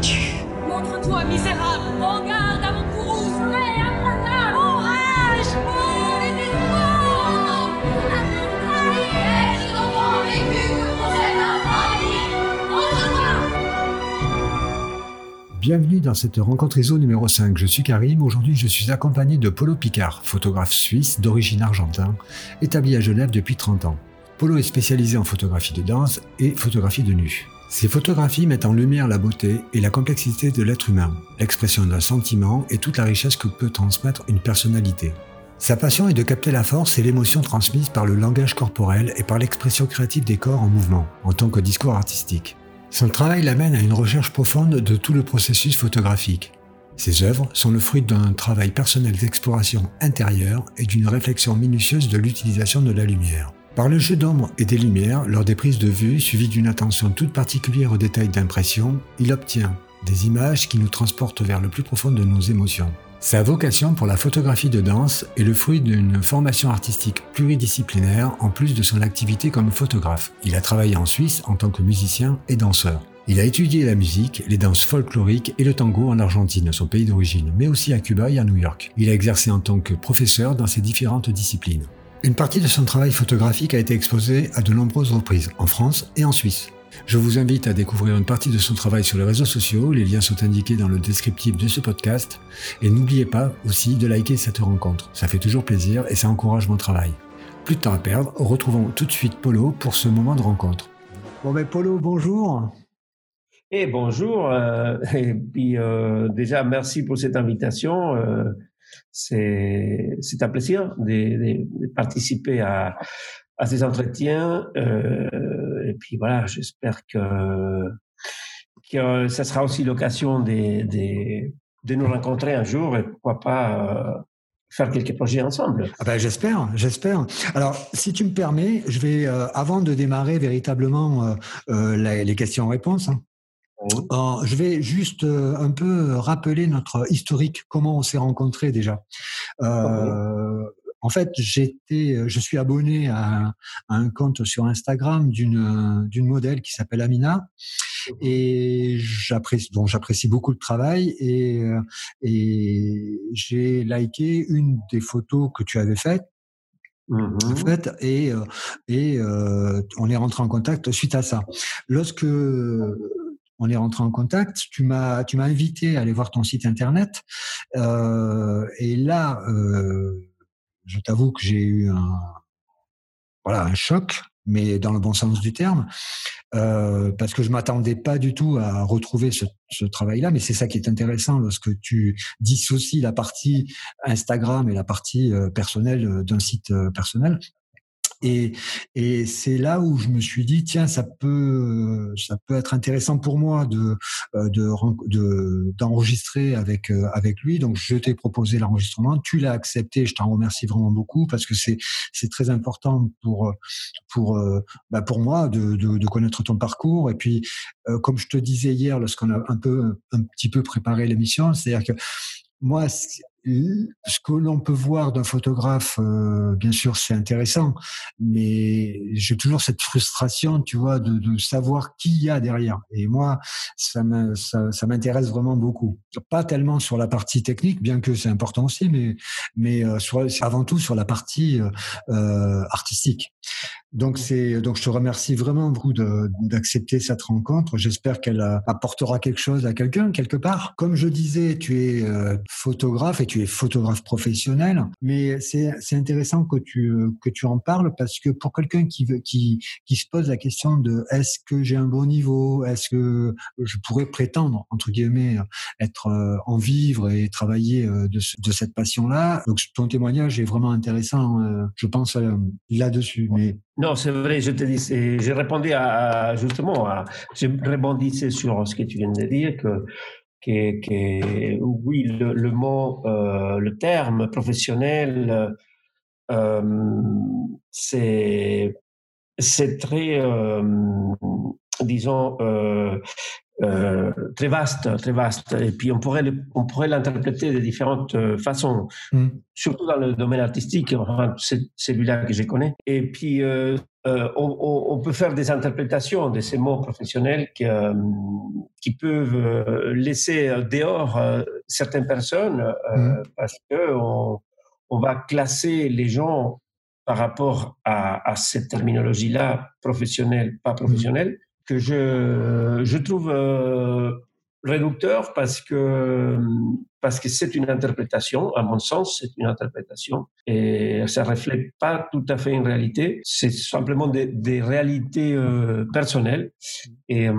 Montre-toi, misérable Regarde à mon courroux Soleil, longtemps vécu pour cette infamie Montre-toi Bienvenue dans cette rencontre ISO numéro 5. Je suis Karim. Aujourd'hui, je suis accompagné de Polo Picard, photographe suisse d'origine argentin, établi à Genève depuis 30 ans. Polo est spécialisé en photographie de danse et photographie de nu. Ses photographies mettent en lumière la beauté et la complexité de l'être humain, l'expression d'un sentiment et toute la richesse que peut transmettre une personnalité. Sa passion est de capter la force et l'émotion transmise par le langage corporel et par l'expression créative des corps en mouvement, en tant que discours artistique. Son travail l'amène à une recherche profonde de tout le processus photographique. Ses œuvres sont le fruit d'un travail personnel d'exploration intérieure et d'une réflexion minutieuse de l'utilisation de la lumière. Par le jeu d'ombre et des lumières, lors des prises de vue, suivies d'une attention toute particulière aux détails d'impression, il obtient des images qui nous transportent vers le plus profond de nos émotions. Sa vocation pour la photographie de danse est le fruit d'une formation artistique pluridisciplinaire en plus de son activité comme photographe. Il a travaillé en Suisse en tant que musicien et danseur. Il a étudié la musique, les danses folkloriques et le tango en Argentine, son pays d'origine, mais aussi à Cuba et à New York. Il a exercé en tant que professeur dans ces différentes disciplines. Une partie de son travail photographique a été exposée à de nombreuses reprises, en France et en Suisse. Je vous invite à découvrir une partie de son travail sur les réseaux sociaux, les liens sont indiqués dans le descriptif de ce podcast, et n'oubliez pas aussi de liker cette rencontre, ça fait toujours plaisir et ça encourage mon travail. Plus de temps à perdre, retrouvons tout de suite Polo pour ce moment de rencontre. Bon ben Polo, bonjour. Et bonjour, euh, et puis euh, déjà merci pour cette invitation. Euh, c'est un plaisir de, participer à, ces entretiens. Et puis voilà, j'espère que que ça sera aussi l'occasion de, nous rencontrer un jour et pourquoi pas euh, faire quelques projets ensemble. Ah ben, j'espère, j'espère. Alors, si tu me permets, je vais, euh, avant de démarrer véritablement euh, euh, les, les questions-réponses, hein, Euh, je vais juste euh, un peu rappeler notre historique, comment on s'est rencontrés déjà. Euh. En fait, j'étais, je suis abonné à, à, un compte sur Instagram d'une d'une modèle qui s'appelle Amina et j'apprécie bon j'apprécie beaucoup le travail et et j'ai liké une des photos que tu avais faites Mmh. En fait, et, et euh, on est rentré en contact suite à ça. Lorsque on est rentré en contact. Tu m'as, tu m'as invité à aller voir ton site internet. Euh, et là, euh, je t'avoue que j'ai eu un, voilà, un choc, mais dans le bon sens du terme, euh, parce que je m'attendais pas du tout à retrouver ce, travail-là. Mais c'est ça qui est intéressant lorsque tu dissocies la partie Instagram et la partie personnelle d'un site personnel. Et, et c'est là où je me suis dit tiens ça peut ça peut être intéressant pour moi de de d'enregistrer avec avec lui. Donc je t'ai proposé l'enregistrement. Tu l'as accepté je t'en remercie vraiment beaucoup parce que c'est c'est très important pour pour bah pour moi de, de, de connaître ton parcours. Et puis comme je te disais hier lorsqu'on a un peu un petit peu préparé l'émission c'est-à-dire que moi ce que l'on peut voir d'un photographe, euh, bien sûr, c'est intéressant, mais j'ai toujours cette frustration, tu vois, de, de savoir qui il y a derrière. Et moi, ça m'intéresse ça, vraiment beaucoup. Pas tellement sur la partie technique, bien que c'est important aussi, mais, mais euh, sur, avant tout sur la partie euh, artistique. Donc c'est donc je te remercie vraiment beaucoup d'accepter cette rencontre. J'espère qu'elle apportera quelque chose à quelqu'un quelque part. Comme je disais, tu es euh, photographe et tu es photographe professionnel, mais c'est intéressant que tu que tu en parles parce que pour quelqu'un qui veut qui qui se pose la question de est-ce que j'ai un bon niveau, est-ce que je pourrais prétendre entre guillemets être euh, en vivre et travailler euh, de, de cette passion là. Donc ton témoignage est vraiment intéressant, je pense là-dessus. Mais non, c'est vrai, je te dis, j'ai répondu à, justement, à, je rebondissais sur ce que tu viens de dire, que, que, oui, le, le mot, euh, le terme professionnel, euh, c'est, très, euh, disons, euh, très vaste, très vaste. Et puis on pourrait, on pourrait l'interpréter de différentes euh, façons, mm. surtout dans le domaine artistique. c'est celui-là que je connais. Et puis euh, on, on, peut faire des interprétations de ces mots professionnels qui, qui peuvent laisser dehors certaines personnes mm. parce que on, on, va classer les gens par rapport à, à cette terminologie-là, professionnelle, pas professionnelle que je, je trouve euh, réducteur parce que parce que c'est une interprétation, à mon sens, c'est une interprétation et ça reflète pas tout à fait une réalité. C'est simplement des, réalités euh, personnelles et euh,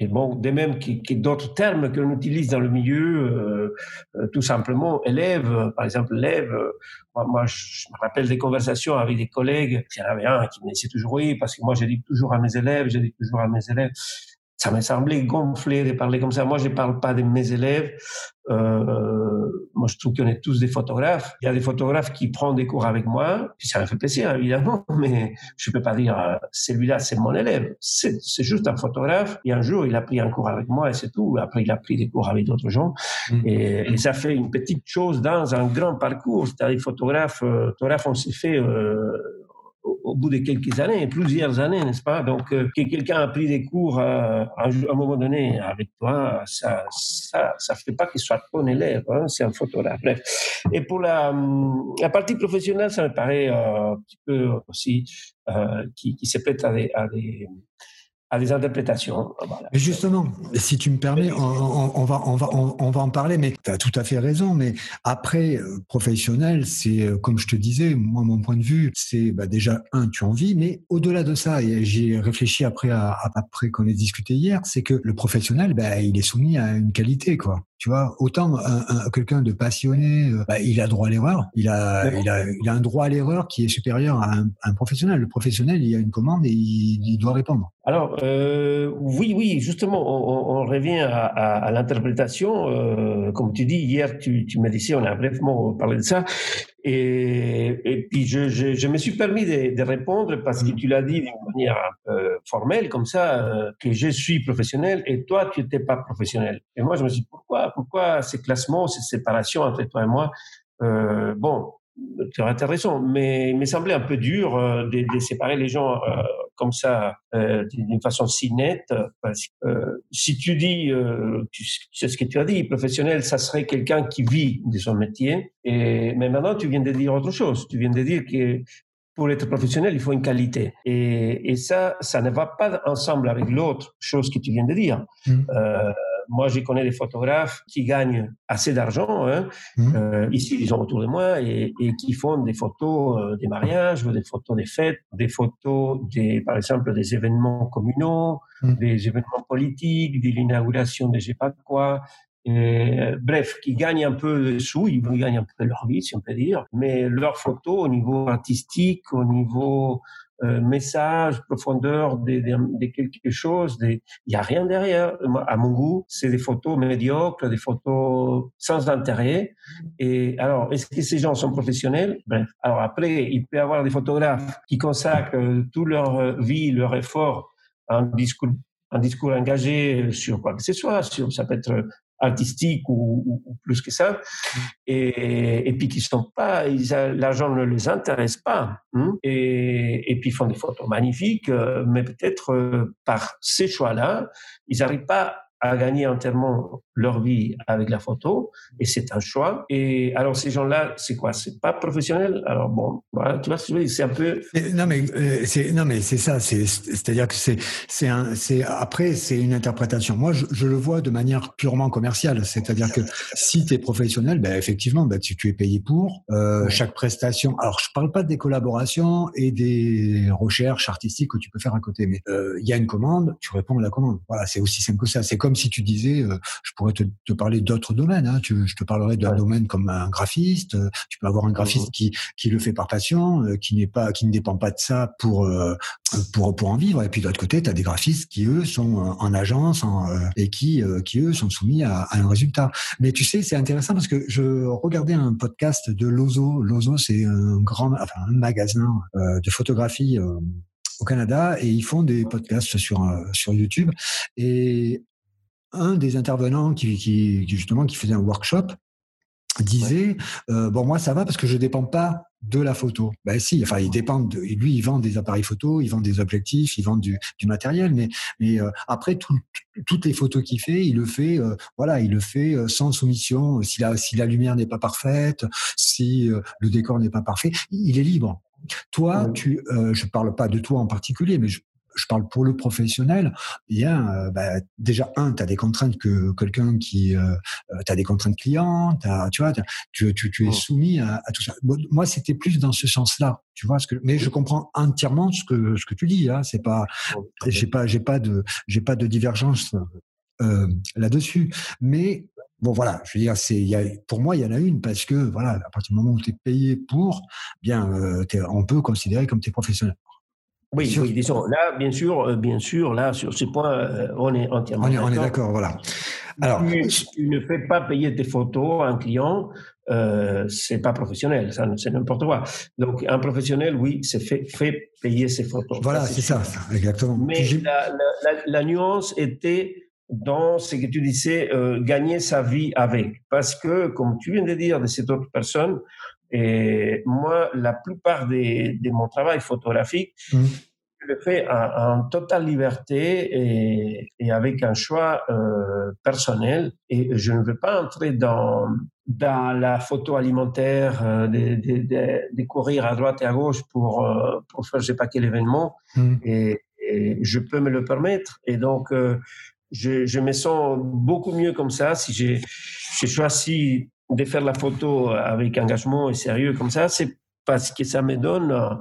et bon, de même que, d'autres termes que l'on utilise dans le milieu, euh, euh, tout simplement, élève, par exemple, élève. Euh, moi, moi, je me rappelle des conversations avec des collègues. Il y en avait un qui me disait toujours oui, parce que moi, j'ai dit toujours à mes élèves, j'ai dit toujours à mes élèves, ça m'a semblé gonflé de parler comme ça. Moi, je parle pas de mes élèves. Euh, moi, je trouve qu'on est tous des photographes. Il y a des photographes qui prennent des cours avec moi, ça me fait plaisir, évidemment, mais je peux pas dire, euh, celui-là, c'est mon élève. C'est juste un photographe. Et un jour, il a pris un cours avec moi et c'est tout. Après, il a pris des cours avec d'autres gens. Mmh. Et, et, ça fait une petite chose dans un grand parcours. C'est-à-dire, photographe, euh, photographe, on s'est fait, euh, au, bout de quelques années, plusieurs années, n'est-ce pas? Donc, euh, que quelqu'un a pris des cours euh, à, un moment donné avec toi, ça ça, ça fait pas qu'il soit ton élève, hein, c'est un photographe. Bref. Et pour la, hum, partie professionnelle, ça me paraît euh, un petit peu aussi qui, qui se prête à des à des interprétations. Justement, si tu me permets, on, va, on, va, on, va en parler, mais tu as tout à fait raison. Mais après, euh, professionnel, c'est, euh, comme je te disais, moi, mon point de vue, c'est bah, déjà, un, tu en vis, mais au-delà de ça, et j'ai réfléchi après, à, après qu'on ait discuté hier, c'est que le professionnel, bah, il est soumis à une qualité, quoi. Tu vois, autant un, quelqu'un de passionné, euh, bah, il a droit à l'erreur. Il a, il a, il a un droit à l'erreur qui est supérieur à un, professionnel. Le professionnel, il a une commande et il, doit répondre. Alors, euh, oui, oui, justement, on, on revient à, à, l'interprétation. Euh, comme tu dis, hier, tu, tu m'as dit, on a brièvement parlé de ça. Et, et puis, je, je, je, me suis permis de, de répondre parce que mm. tu l'as dit d'une manière euh, formelle, comme ça, euh, que je suis professionnel et toi, tu n'étais pas professionnel. Et moi, je me suis dit, pourquoi, pourquoi ces classements, ces séparations entre toi et moi? Euh, Bon, as raison, mais il me semblait un peu dur de, de, séparer les gens euh, comme ça euh, d'une façon si nette, parce que euh, si tu dis, euh, tu sais ce que tu as dit, professionnel, ça serait quelqu'un qui vit de son métier, et mais maintenant tu viens de dire autre chose, tu viens de dire que pour être professionnel, il faut une qualité. Et, et ça, ça ne va pas ensemble avec l'autre chose que tu viens de dire. Mmh. Euh, moi, je connais des photographes qui gagnent assez d'argent, hein, mmh. euh, ici, ils autour de moi, et, et qui font des photos euh, des mariages, des photos des fêtes, des photos, des, par exemple, des événements communaux, mmh. des événements politiques, de l'inauguration de je sais pas quoi. Et, bref, qui gagnent un peu de sous, ils gagnent un peu leur vie, si on peut dire, mais leurs photos au niveau artistique, au niveau euh, message, profondeur de, de, quelque chose. Il n'y a rien derrière. À mon goût, c'est des photos médiocres, des photos sans intérêt. Et alors, est-ce que ces gens sont professionnels? Bref. Alors après, il peut y avoir des photographes qui consacrent toute leur vie, leur effort à un discours un discours engagé sur quoi que ce soit, ça peut être artistique ou, ou, plus que ça, et, et puis qui sont pas, l'argent ne les intéresse pas, hein, et, et puis ils font des photos magnifiques, euh, mais peut-être euh, par ces choix-là, ils n'arrivent pas à gagner entièrement leur vie avec la photo et c'est un choix. Et alors ces gens-là, c'est quoi? C'est pas professionnel? Alors bon, voilà, tu vois, c'est un peu. Non mais euh, c'est non mais c'est ça. C'est c'est-à-dire que c'est c'est un c'est après c'est une interprétation. Moi, je, je, le vois de manière purement commerciale. C'est-à-dire que si tu es professionnel, ben effectivement, ben tu, tu es payé pour euh, chaque prestation. Alors je parle pas des collaborations et des recherches artistiques que tu peux faire à côté, mais euh, il y a une commande, tu réponds à la commande. Voilà, c'est aussi simple que ça. C'est comme si tu disais, euh, je pourrais te, te parler d'autres domaines. Hein. Tu, je te parlerai d'un domaine comme un graphiste. Tu peux avoir un graphiste qui, qui le fait par passion, euh, qui n'est pas, qui ne dépend pas de ça pour euh, pour pour en vivre. Et puis de l'autre côté, tu as des graphistes qui eux sont en agence et qui qui eux sont soumis à, à, un résultat. Mais tu sais, c'est intéressant parce que je regardais un podcast de Lozo. Lozo, c'est un grand, enfin un magasin de photographie au Canada et ils font des podcasts sur sur YouTube et un des intervenants qui, qui justement qui faisait un workshop disait euh, bon moi ça va parce que je dépends pas de la photo. Ben si, enfin il dépend de lui il vend des appareils photo, il vend des objectifs, il vend du, du matériel, mais mais euh, après tout, toutes les photos qu'il fait, il le fait euh, voilà il le fait sans soumission. Si la si la lumière n'est pas parfaite, si le décor n'est pas parfait, il est libre. Toi, tu, je parle pas de toi en particulier, mais je, je parle pour le professionnel, bien, euh, bah, déjà, un, tu as des contraintes que quelqu'un qui. Euh, euh tu as des contraintes clients, tu vois, tu, tu, tu es soumis à, à, tout ça. Moi, c'était plus dans ce sens-là, tu vois. Ce que, mais je comprends entièrement ce que, ce que tu dis. Hein, c'est pas, j'ai pas, j'ai pas de, j'ai pas de divergence euh, là-dessus. Mais bon, voilà, je veux dire, c'est, y a, pour moi, il y en a une parce que voilà, à partir du moment où tu es payé pour, bien, euh, on peut considérer comme tu es professionnel. Oui, oui, disons, là, bien sûr, euh, bien sûr, là, sur ce point, euh, on est entièrement d'accord. On est d'accord, voilà. Alors, tu, ne fais pas payer tes photos à un client, euh, c'est pas professionnel, ça, c'est n'importe quoi. Donc, un professionnel, oui, c'est fait, fait payer ses photos. Voilà, c'est ça, exactement. Mais la, la, la, nuance était dans ce que tu disais, euh, gagner sa vie avec. Parce que, comme tu viens de dire de cette autre personne, et moi, la plupart de, de mon travail photographique, mmh. je le fais en, en totale liberté et, et, avec un choix euh, personnel. Et je ne veux pas entrer dans, dans la photo alimentaire, euh, de, de, de, de, courir à droite et à gauche pour, euh, pour faire je sais pas quel événement. Mmh. Et, et, je peux me le permettre. Et donc, euh, je, je, me sens beaucoup mieux comme ça si j'ai choisi de faire la photo avec engagement et sérieux comme ça, c'est parce que ça me donne euh,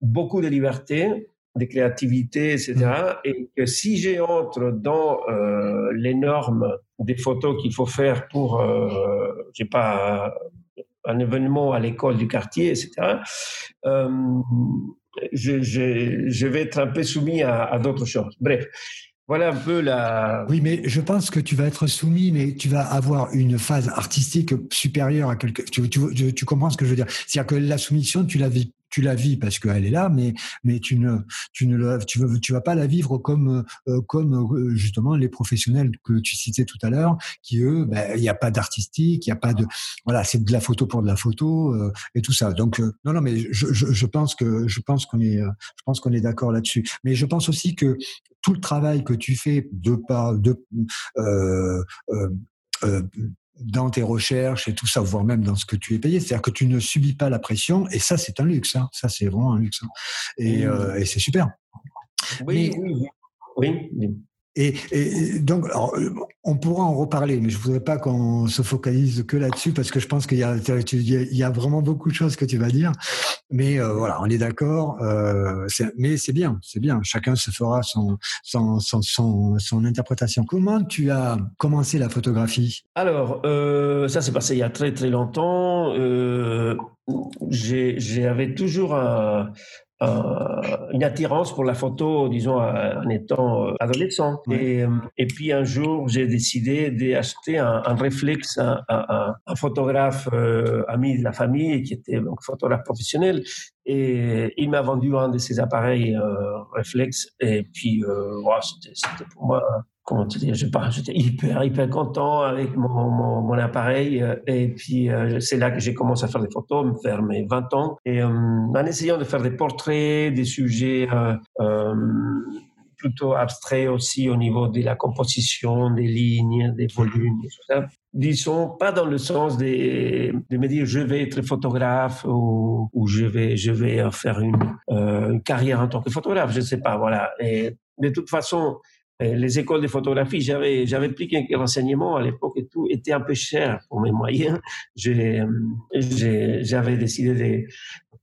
beaucoup de liberté, de créativité, etc. Mm. Et que si j'entre dans euh, les normes des photos qu'il faut faire pour, euh, je sais pas, un événement à l'école du quartier, etc., euh, je, je, je, vais être un peu soumis à, à d'autres choses. Bref, voilà un peu la. Oui, mais je pense que tu vas être soumis, mais tu vas avoir une phase artistique supérieure à quelque. Tu, tu, tu comprends ce que je veux dire? C'est-à-dire que la soumission, tu la vis, tu la vis parce qu'elle est là, mais mais tu ne, tu ne, tu tu vas pas la vivre comme euh, comme euh, justement les professionnels que tu citais tout à l'heure, qui eux, ben, il n'y a pas d'artistique, il n'y a pas de, voilà, c'est de la photo pour de la photo euh, et tout ça. Donc non, non, mais je, je, je pense que je pense qu'on est, je pense qu'on est d'accord là-dessus. Mais je pense aussi que tout le travail que tu fais de par de euh, euh, euh, dans tes recherches et tout ça, voire même dans ce que tu es payé, c'est-à-dire que tu ne subis pas la pression, et ça c'est un luxe, hein. ça c'est vraiment un luxe, hein. et, euh, et c'est super. Oui, oui, oui, oui. Et, donc, alors, on pourra en reparler, mais je voudrais pas qu'on se focalise que là-dessus parce que je pense qu'il y a, vraiment beaucoup de choses que tu vas dire. Mais euh, voilà, on est d'accord. Euh, mais c'est bien, c'est bien. Chacun se fera son son, son, son, interprétation. Comment tu as commencé la photographie? Alors, euh, ça s'est passé il y a très très longtemps. Euh, J'avais toujours un, euh, une attirance pour la photo, disons, en étant euh, adolescent. Et, euh, et, puis un jour, j'ai décidé d'acheter un, un réflexe, un, un, un photographe ami de la famille qui était donc photographe professionnel. Et il m'a vendu un de ces appareils réflexes. Et puis, wow, c'était pour moi comment te dire, je j'étais hyper, hyper content avec mon, mon, appareil. Euh, et puis, euh, c'est là que j'ai commencé à faire des photos, faire mes 20 ans. Et euh, en essayant de faire des portraits, des sujets euh, plutôt abstraits aussi au niveau de la composition, des lignes, des volumes, tout ça. Disons, pas dans le sens de, de me dire je vais être photographe ou, ou je vais, je vais faire une, une carrière en tant que photographe, je ne sais pas, voilà. Et de toute façon, les écoles de photographie, j'avais, j'avais pris quelques renseignements à l'époque et tout était un peu cher pour mes moyens. J'ai, j'avais décidé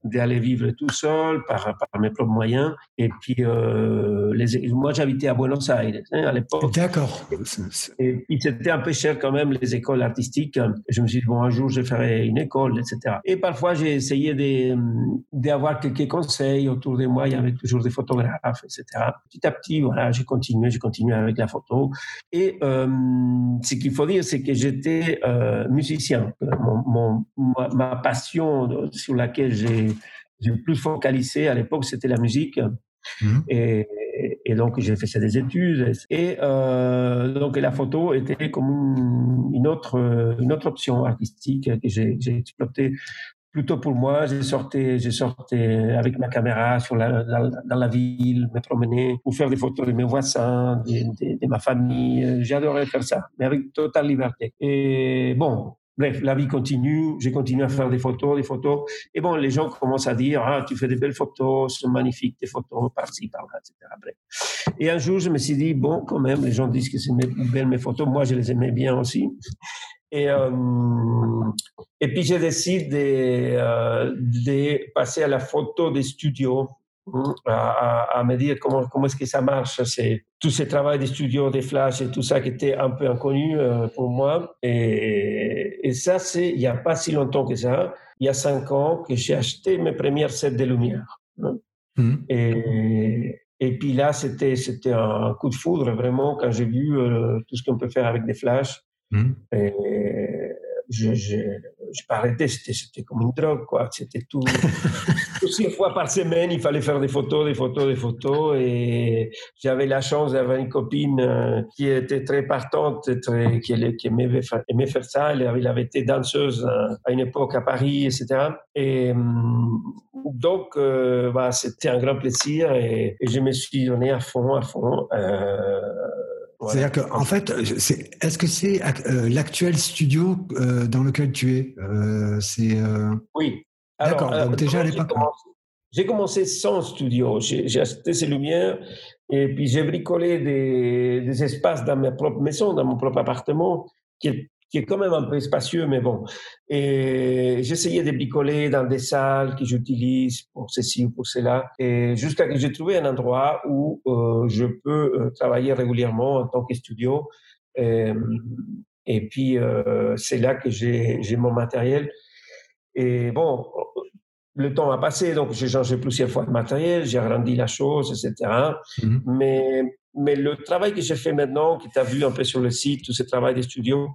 d'aller vivre tout seul par, par mes propres moyens. Et puis, euh, les, moi, j'habitais à Buenos Aires hein, à l'époque. D'accord. Et puis, c'était un peu cher quand même, les écoles artistiques. Je me suis dit, bon, un jour, je ferai une école, etc. Et parfois, j'ai essayé d'avoir quelques conseils autour de moi. Il y avait toujours des photographes, etc. Petit à petit, voilà, j'ai continué, j'ai continué avec la photo. Et euh, ce qu'il faut dire, c'est que j'étais euh, musicien. Mon, mon, ma, ma passion sur laquelle j'ai j'ai plus focalisé à l'époque, c'était la musique. Mhm. Et, et, donc, j'ai fait des études. Et euh, donc, la photo était comme une, autre, une autre option artistique que j'ai exploitée plutôt pour moi. J'ai sorti, j'ai sorti avec ma caméra sur la, dans, la ville, me promener pour faire des photos de mes voisins, de, ma famille. J'adorais faire ça, mais avec totale liberté. Et bon, Bref, la vie continue, j'ai continué à faire des photos, des photos. Et bon, les gens commencent à dire, ah, tu fais des belles photos, c'est magnifique, des photos par-ci, par-là, etc. Bref. Et un jour, je me suis dit, bon, quand même, les gens disent que c'est belles mes photos, moi, je les aimais bien aussi. Et, euh, et puis, j'ai décidé euh, de passer à la photo des studios à, à, me dire comment, comment est-ce que ça marche. C'est tout ce travail des studios, des flashs et tout ça qui était un peu inconnu euh, pour moi. Et, et ça, c'est il n'y a pas si longtemps que ça, il y a cinq ans, que j'ai acheté mes premières sets de lumière. Hein. Mmh. Et, et puis là, c'était, c'était un coup de foudre vraiment quand j'ai vu euh, tout ce qu'on peut faire avec des flashs. Mmh. Et je, je, je pas c'était comme une drogue, quoi. C'était tout. six fois par semaine, il fallait faire des photos, des photos, des photos. Et j'avais la chance d'avoir une copine euh, qui était très partante, très, qui, qui aimait, aimait, faire ça. Elle avait, été danseuse euh, à une époque à Paris, etc. Et hum, donc, euh, bah, c'était un grand plaisir et, je me suis donné à fond, à fond. C'est-à-dire qu'en en fait, est-ce que c'est euh, l'actuel studio euh, dans lequel tu es euh, C'est oui. D'accord. Donc déjà à l'époque. J'ai commencé sans studio. J'ai acheté ces lumières et puis j'ai bricolé des, des, espaces dans ma propre maison, dans mon propre appartement, qui qui est quand même un peu spacieux, mais bon. Et j'essayais de bricoler dans des salles que j'utilise pour ceci ou pour cela, et jusqu'à que j'ai trouvé un endroit où euh, je peux euh, travailler régulièrement en tant que studio. Et, et puis, euh, c'est là que j'ai mon matériel. Et bon, le temps a passé, donc j'ai changé plusieurs fois de matériel, j'ai agrandi la chose, etc. Mmh mais mais le travail que j'ai fait maintenant, qui tu as vu un peu sur le site, tout ce travail des studios,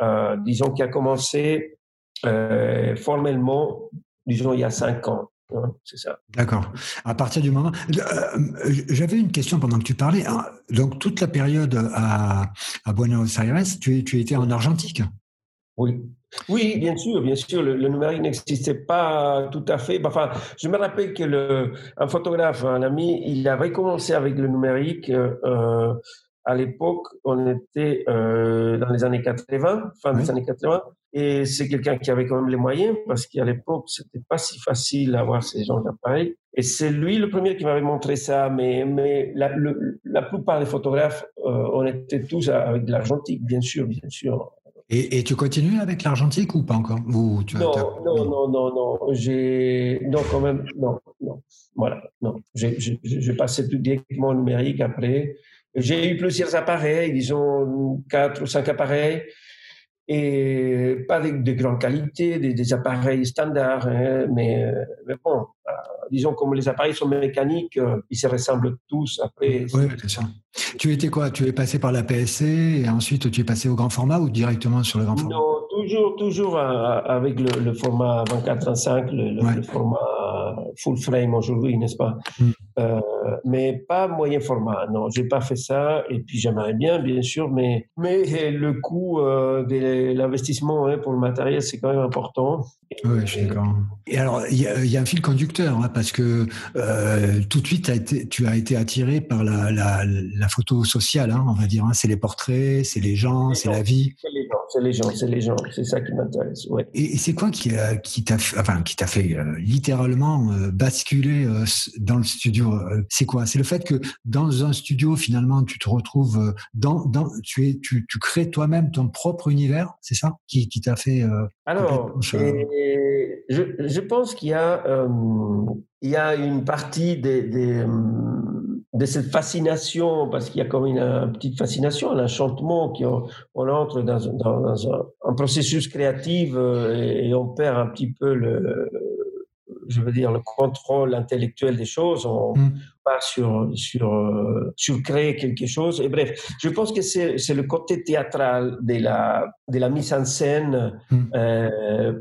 euh, disons, qui a commencé euh, formellement, disons, il y a cinq ans. Hein, c'est ça. D'accord. À partir du moment. Euh, j'avais une question pendant que tu parlais. Hein. Donc, toute la période à, à Buenos Aires, tu, tu étais en argentique Oui. Oui, bien sûr, bien sûr. Le, numérique n'existait pas tout à fait. Enfin, je me rappelle que le, un photographe, un ami, il avait commencé avec le numérique. Euh, à l'époque, on était euh, dans les années 80, fin des années 80, et c'est quelqu'un qui avait quand même les moyens parce qu'à l'époque, c'était pas si facile d'avoir ces genres d'appareils. Et c'est lui le premier qui m'avait montré ça, mais, mais la, la plupart des photographes, euh, on était tous avec de l'argentique, bien sûr, bien sûr. Et, tu continues avec l'argentique ou pas encore ou tu non, non, non, non, non, J'ai non quand même non, non. Voilà, non. J'ai passé tout directement au numérique après. J'ai eu plusieurs appareils, disons quatre ou cinq appareils, et pas de, de grande qualité, des, appareils standards, hein, mais, mais, bon, euh, disons comme les appareils sont mécaniques, euh, ils se ressemblent tous après. Oui, bien sûr. Tu étais quoi? Tu es passé par la PSC et ensuite tu es passé au grand format ou directement sur le grand format? Non, toujours, toujours euh, avec le, format 24-35, le, le, format full frame aujourd'hui, n'est-ce pas? Mm. euh, Mais pas moyen format, non, j'ai pas fait ça. Et puis j'aimerais bien, bien sûr, mais, mais le coût euh, de l'investissement hein, pour le matériel, c'est quand même important. Oui, je suis d'accord. Et alors, il y, a un fil conducteur, hein, parce que euh, tout de suite, as été, tu as été attiré par la, la, la photo sociale, hein, on va dire. C'est les portraits, c'est les gens, c'est la vie. C'est les gens, c'est les gens, c'est les gens. C'est ça qui m'intéresse. Ouais. Et, c'est quoi qui, qui t'a enfin, qui t'a fait littéralement euh, basculer euh, dans le studio euh, C'est quoi? C'est le fait que dans un studio, finalement, tu te retrouves dans, dans tu es, tu, tu crées toi-même ton propre univers, c'est ça? Qui, qui t'a fait Alors, je, je, pense qu'il y a, il y a une partie des, des de cette fascination, parce qu'il y a comme une, une, petite fascination, un enchantement, qui on, entre dans, dans, un, un, processus créatif et, et, on perd un petit peu le, je veux dire, le contrôle intellectuel des choses. On mm. part sur, sur, euh, sur créer quelque chose. Et bref, je pense que c'est le côté théâtral de la, de la mise en scène mm. euh,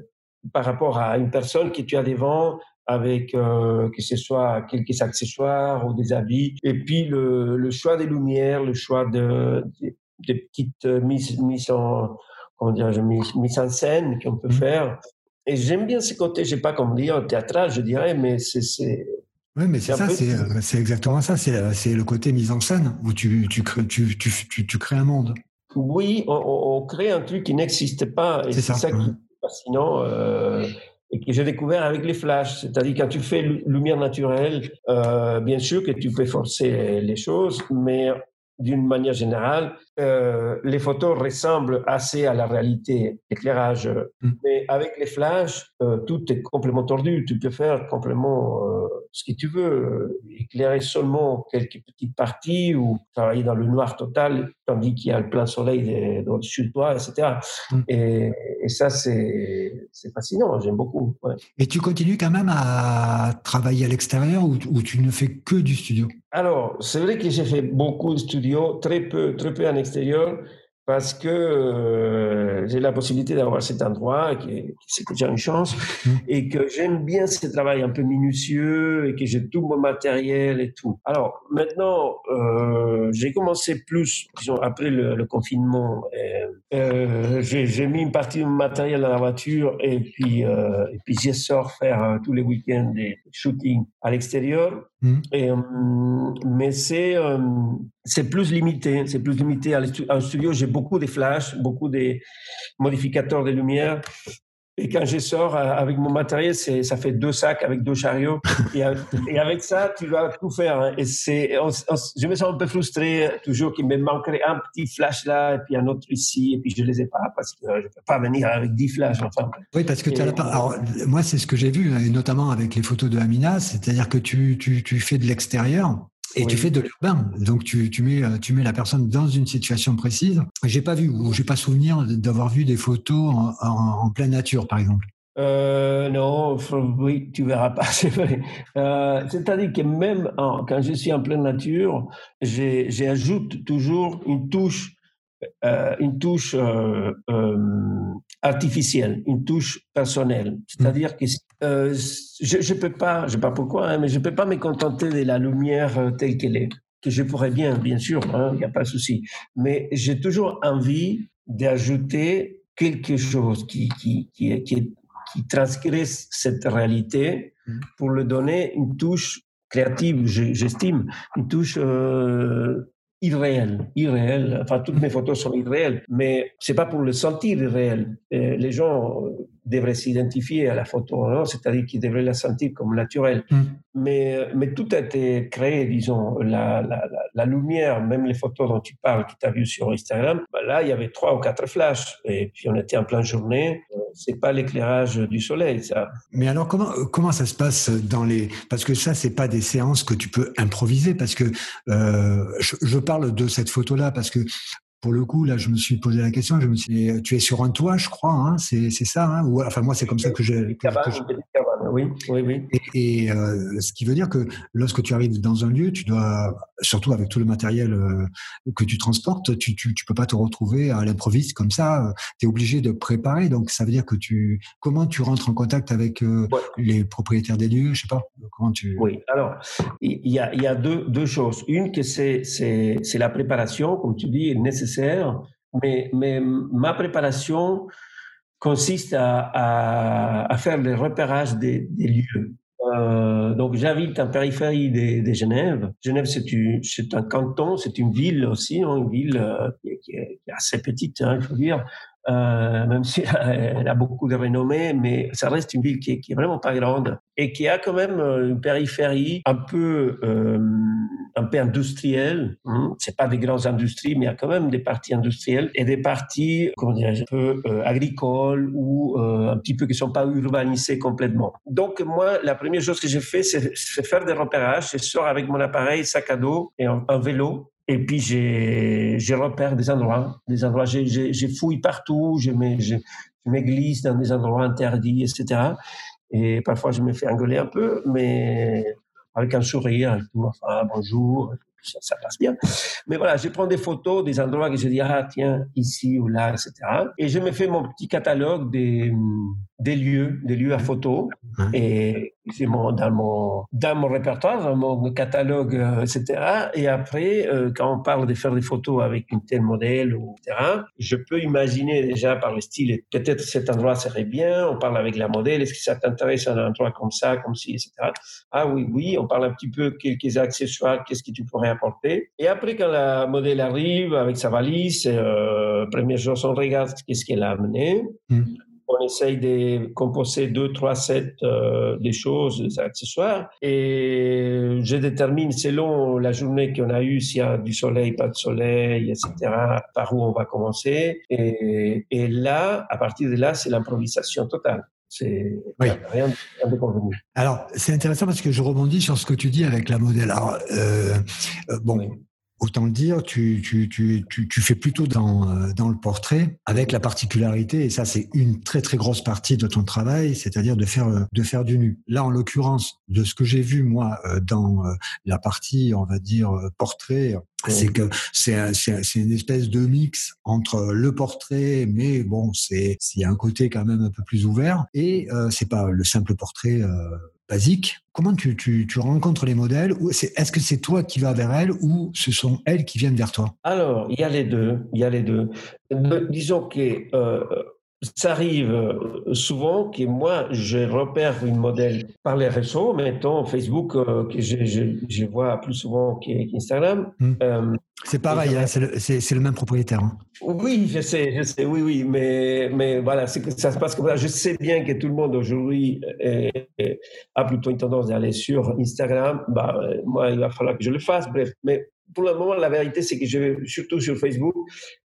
par rapport à une personne que tu as devant avec euh, que ce soit quelques accessoires ou des habits, et puis le, le choix des lumières, le choix de, des petites mises, mises en comment dire, en scène qu'on peut mmh. faire. Et j'aime bien ce côté, je sais pas comment dire, théâtral, je dirais, mais c'est oui, mais c'est ça, c'est exactement ça. C'est le côté mise en scène où tu, tu, tu, tu, tu crées un monde. Oui, on, crée un truc qui n'existe pas. Et c'est ça, ça, qui est fascinant. Euh, et que j'ai découvert avec les flashs. C'est-à-dire quand tu fais lumière naturelle, euh, bien sûr que tu peux forcer les choses, mais d'une manière générale, euh, les photos ressemblent assez à la réalité, éclairage. Mm. Mais avec les flashs, euh, tout est complètement tordu. Tu peux faire complètement euh, ce que tu veux, éclairer seulement quelques petites parties ou travailler dans le noir total, tandis qu'il y a le plein soleil au-dessus de toi, etc. Mm. Et, et, ça, c'est fascinant. J'aime beaucoup. Et tu continues quand même à travailler à l'extérieur ou, ou tu ne fais que du studio? Alors, c'est vrai que j'ai fait beaucoup de studios, très peu, très peu en extérieur parce que euh, j'ai la possibilité d'avoir cet endroit, qui, c'est déjà une chance, mmh. et que j'aime bien ce travail un peu minutieux et que j'ai tout mon matériel et tout. Alors maintenant, euh, j'ai commencé plus, disons, après le, confinement, euh, j'ai, mis une partie de mon matériel dans la voiture et puis, et puis j'ai sors faire tous les week-ends des shootings à l'extérieur. Mmh. Et, mais c'est c'est plus limité, c'est plus limité. À un studio, j'ai beaucoup de flashs, beaucoup de modificateurs de lumière. Et quand je sors euh, avec mon matériel, c'est, ça fait deux sacs avec deux chariots. Et, avec ça, tu vas tout faire. Hein. Et c'est, je me sens un peu frustré toujours qu'il me manquerait un petit flash là et puis un autre ici. Et puis je les ai pas parce que je ne peux pas venir avec dix flashs. Enfin. Oui, parce que tu as Alors, moi, c'est ce que j'ai vu, hein, notamment avec les photos de Amina. C'est-à-dire que tu, tu, tu fais de l'extérieur et tu fais de l'urbain, donc tu, tu, mets euh, tu mets la personne dans une situation précise. J'ai pas vu ou j'ai pas souvenir d'avoir vu des photos en, en, pleine nature, par exemple. Euh, non, oui, tu verras pas, c'est vrai. Euh, C'est-à-dire que même quand je suis en pleine nature, j'ajoute toujours une touche, euh, une touche euh, euh artificielle, une touche personnelle. C'est-à-dire que je ne peux pas, je sais pas pourquoi, hein, mais je peux pas me contenter de la lumière telle qu'elle est, que je pourrais bien, bien sûr, il hein, n'y a pas de souci. Mais j'ai toujours envie d'ajouter quelque chose qui, qui, qui, qui, qui transgresse cette réalité mmh. pour le donner une touche créative, j'estime, une touche euh, irréel, irréel. Enfin, toutes mes photos sont irréelles, mais c'est pas pour le sentir irréel. les gens devraient s'identifier à la photo, c'est-à-dire qu'ils devraient la sentir comme naturelle. Mm. Mais, mais tout a été créé, disons, la, la, la, lumière, même les photos dont tu parles, que tu as vues sur Instagram, bah là, il y avait trois ou quatre flashs, et puis on était en pleine journée. C'est pas l'éclairage du soleil, ça. Mais alors, comment, comment ça se passe dans les... Parce que ça, c'est pas des séances que tu peux improviser, parce que euh, je, je parle de cette photo-là, parce que pour le coup, là, je me suis posé la question. Je me suis, tu es sur un toit, je crois, hein, c'est ça. Hein, ou, enfin, moi, c'est comme ça que j'ai. Oui, oui, oui. Et, et euh, ce qui veut dire que lorsque tu arrives dans un lieu, tu dois, surtout avec tout le matériel euh, que tu transportes, tu, tu, tu peux pas te retrouver à l'improviste comme ça. Tu es obligé de préparer. Donc, ça veut dire que tu, comment tu rentres en contact avec euh, les propriétaires des lieux, je sais pas. Comment tu. Oui. Alors, il y a, il y a deux, deux choses. Une que c'est la préparation, comme tu dis, nécessaire. Mais, ma préparation, consiste à, faire le repérage des, lieux. Euh, donc j'habite en périphérie de, Genève. Genève, c'est un canton, c'est une ville aussi, hein, une ville euh, qui, est, assez petite, hein, il faut dire, euh, même si elle a beaucoup de renommée, mais ça reste une ville qui est, vraiment pas grande et qui a quand même euh, une périphérie un peu euh, un peu industrielle. Hein. C'est pas des grandes industries, mais il y a quand même des parties industrielles et des parties, comment dire, un peu euh, agricoles ou euh, un petit peu qui sont pas urbanisées complètement. Donc moi, la première chose que j'ai fait, c'est faire des repérages. Je sors avec mon appareil, sac à dos et un vélo et puis, j'ai repère des endroits, des endroits, j'ai fouille partout, je me, je, je glisse dans des endroits interdits, etc. Et parfois, je me fais engueuler un peu, mais avec un sourire, avec femme, bonjour. ça, passe bien. Mais voilà, je prends des photos des endroits que je dis, ah tiens, ici ou là, etc. Et je me fais mon petit catalogue des, des lieux, des lieux à photo. Et c'est mon, dans, mon, dans mon répertoire, dans mon catalogue, euh, etc. Et après, euh, quand on parle de faire des photos avec une telle modèle, etc., je peux imaginer déjà par le style, peut-être cet endroit serait bien, on parle avec la modèle, est-ce que ça t'intéresse un endroit comme ça, comme ci, etc. Ah oui, oui, on parle un petit peu quelques accessoires, qu'est-ce que tu pourrais apporter? Et après, quand la modèle arrive avec sa valise, euh, première chose, on regarde qu'est-ce qu'elle a amené. Hmm on essaye de composer deux, trois sets euh, des choses, des accessoires. Et je détermine selon la journée qu'on a eue, s'il y a du soleil, pas de soleil, etc., par où on va commencer. Et, et là, à partir de là, c'est l'improvisation totale. C'est rien, de convenu. Alors, c'est intéressant parce que je rebondis sur ce que tu dis avec la modèle. Alors, euh, euh bon, Autant dire, tu, tu, tu, tu, fais plutôt dans, euh, dans le portrait, avec la particularité, et ça c'est une très très grosse partie de ton travail, c'est-à-dire de faire, euh, de faire du nu. Là, en l'occurrence, de ce que j'ai vu moi euh, dans la partie, on va dire, portrait, c'est que c'est c'est une espèce de mix entre le portrait, mais bon, c'est il y a un côté quand même un peu plus ouvert, et euh, c'est pas le simple portrait basique. Comment tu, tu, tu rencontres les modèles Est-ce que c'est toi qui vas vers elles ou ce sont elles qui viennent vers toi? Alors, il y a les deux. Il y a les deux. Disons que euh, ça arrive euh, souvent que moi, je repère une modèle par les réseaux, mettons Facebook, euh, que je, je, je, vois plus souvent qu'Instagram. Hmm. Euh, c'est pareil, hein, c'est le, le, même propriétaire. Hein. Oui, je sais, je sais, oui, oui, mais, mais voilà, que ça se passe comme ça. Je sais bien que tout le monde aujourd'hui a plutôt une tendance d'aller sur Instagram. Bah, moi, il va falloir que je le fasse, bref. Mais pour le moment, la vérité, c'est que je vais surtout sur Facebook.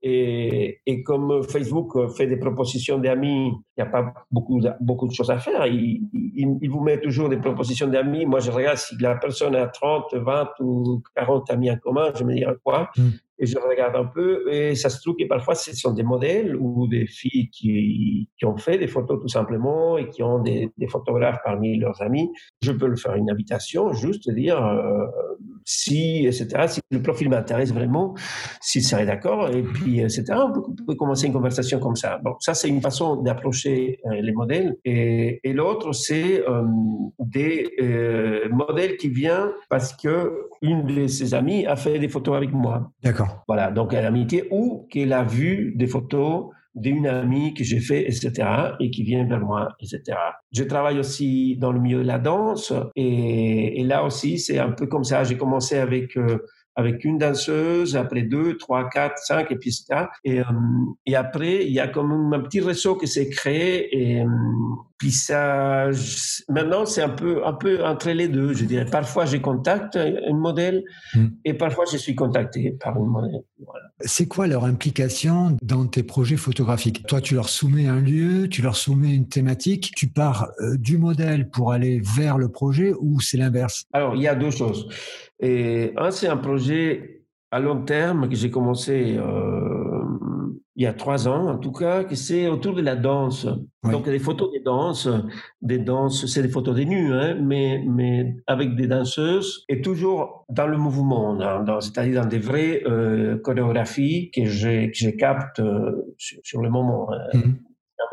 Et, et, comme Facebook fait des propositions d'amis, il n'y a pas beaucoup de, beaucoup de choses à faire. Il, il, vous met toujours des propositions d'amis. Moi, je regarde si la personne a 30, 20 ou 40 amis en commun, je me dis quoi? Mm et je regarde un peu et ça se trouve que parfois ce sont des modèles ou des filles qui, qui ont fait des photos tout simplement et qui ont des, photographes parmi leurs amis. Je peux leur faire une invitation, juste dire euh, si, etc., si le profil m'intéresse vraiment, s'ils seraient d'accord, et puis, etc., on peut, commencer une conversation comme ça. Bon, ça, c'est une façon d'approcher euh, les modèles. Et, l'autre, c'est euh, des modèles qui viennent parce que une de ses amies a fait des photos avec moi. D'accord. Voilà, donc à l'amitié, ou qu'elle a vu des photos d'une amie que j'ai fait, etc., et qui vient vers moi, etc. Je travaille aussi dans le milieu de la danse, et, là aussi, c'est un peu comme ça. J'ai commencé avec... Euh, avec une danseuse, après deux, trois, quatre, cinq, et puis. Et, euh, et après, il y a comme un petit réseau qui s'est créé, et euh, puis ça, maintenant, c'est un peu, un peu entre les deux, je dirais. Parfois, j'ai contacte un modèle, hmm. et parfois, je suis contacté par un modèle. Voilà. C'est quoi leur implication dans tes projets photographiques? Toi, tu leur soumets un lieu, tu leur soumets une thématique, tu pars euh, du modèle pour aller vers le projet, ou c'est l'inverse? Alors, il y a deux choses. Et un, c'est un projet à long terme que j'ai commencé euh, il y a trois ans, en tout cas, que c'est autour de la danse. Oui. Donc, des photos des danses, des danses, c'est des photos des nus, hein, mais, mais avec des danseuses et toujours dans le mouvement, c'est-à-dire dans des vraies euh, chorégraphies que je, que je capte euh, sur, sur, le moment. Hein. Mm -hmm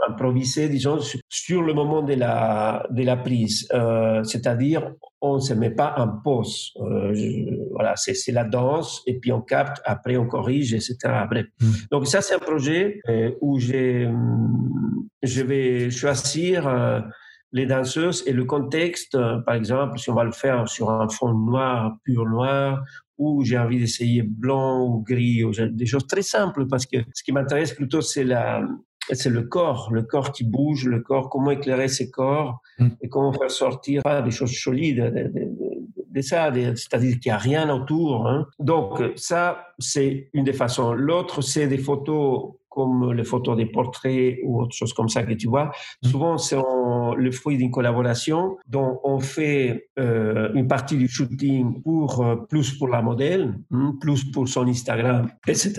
improviser, disons, sur le moment de la, de la prise. Euh, C'est-à-dire, on ne se met pas en pause. Euh, je, voilà, c'est la danse, et puis on capte, après on corrige, etc. Bref. Mm. Donc ça, c'est un projet euh, où je vais choisir euh, les danseuses et le contexte. Par exemple, si on va le faire sur un fond noir, pur noir, ou j'ai envie d'essayer blanc ou gris, ou des choses très simples, parce que ce qui m'intéresse plutôt, c'est la, c'est le corps, le corps qui bouge, le corps, comment éclairer ses corps mm. et comment faire sortir ah, des choses solides de, de, de ça, c'est-à-dire qu'il n'y a rien autour. Hein. Donc ça, c'est une des façons. L'autre, c'est des photos comme les photos des portraits ou autre chose comme ça que tu vois, mm. souvent c'est le fruit d'une collaboration dont on fait euh, une partie du shooting pour euh, plus pour la modèle, hein, plus pour son Instagram, etc.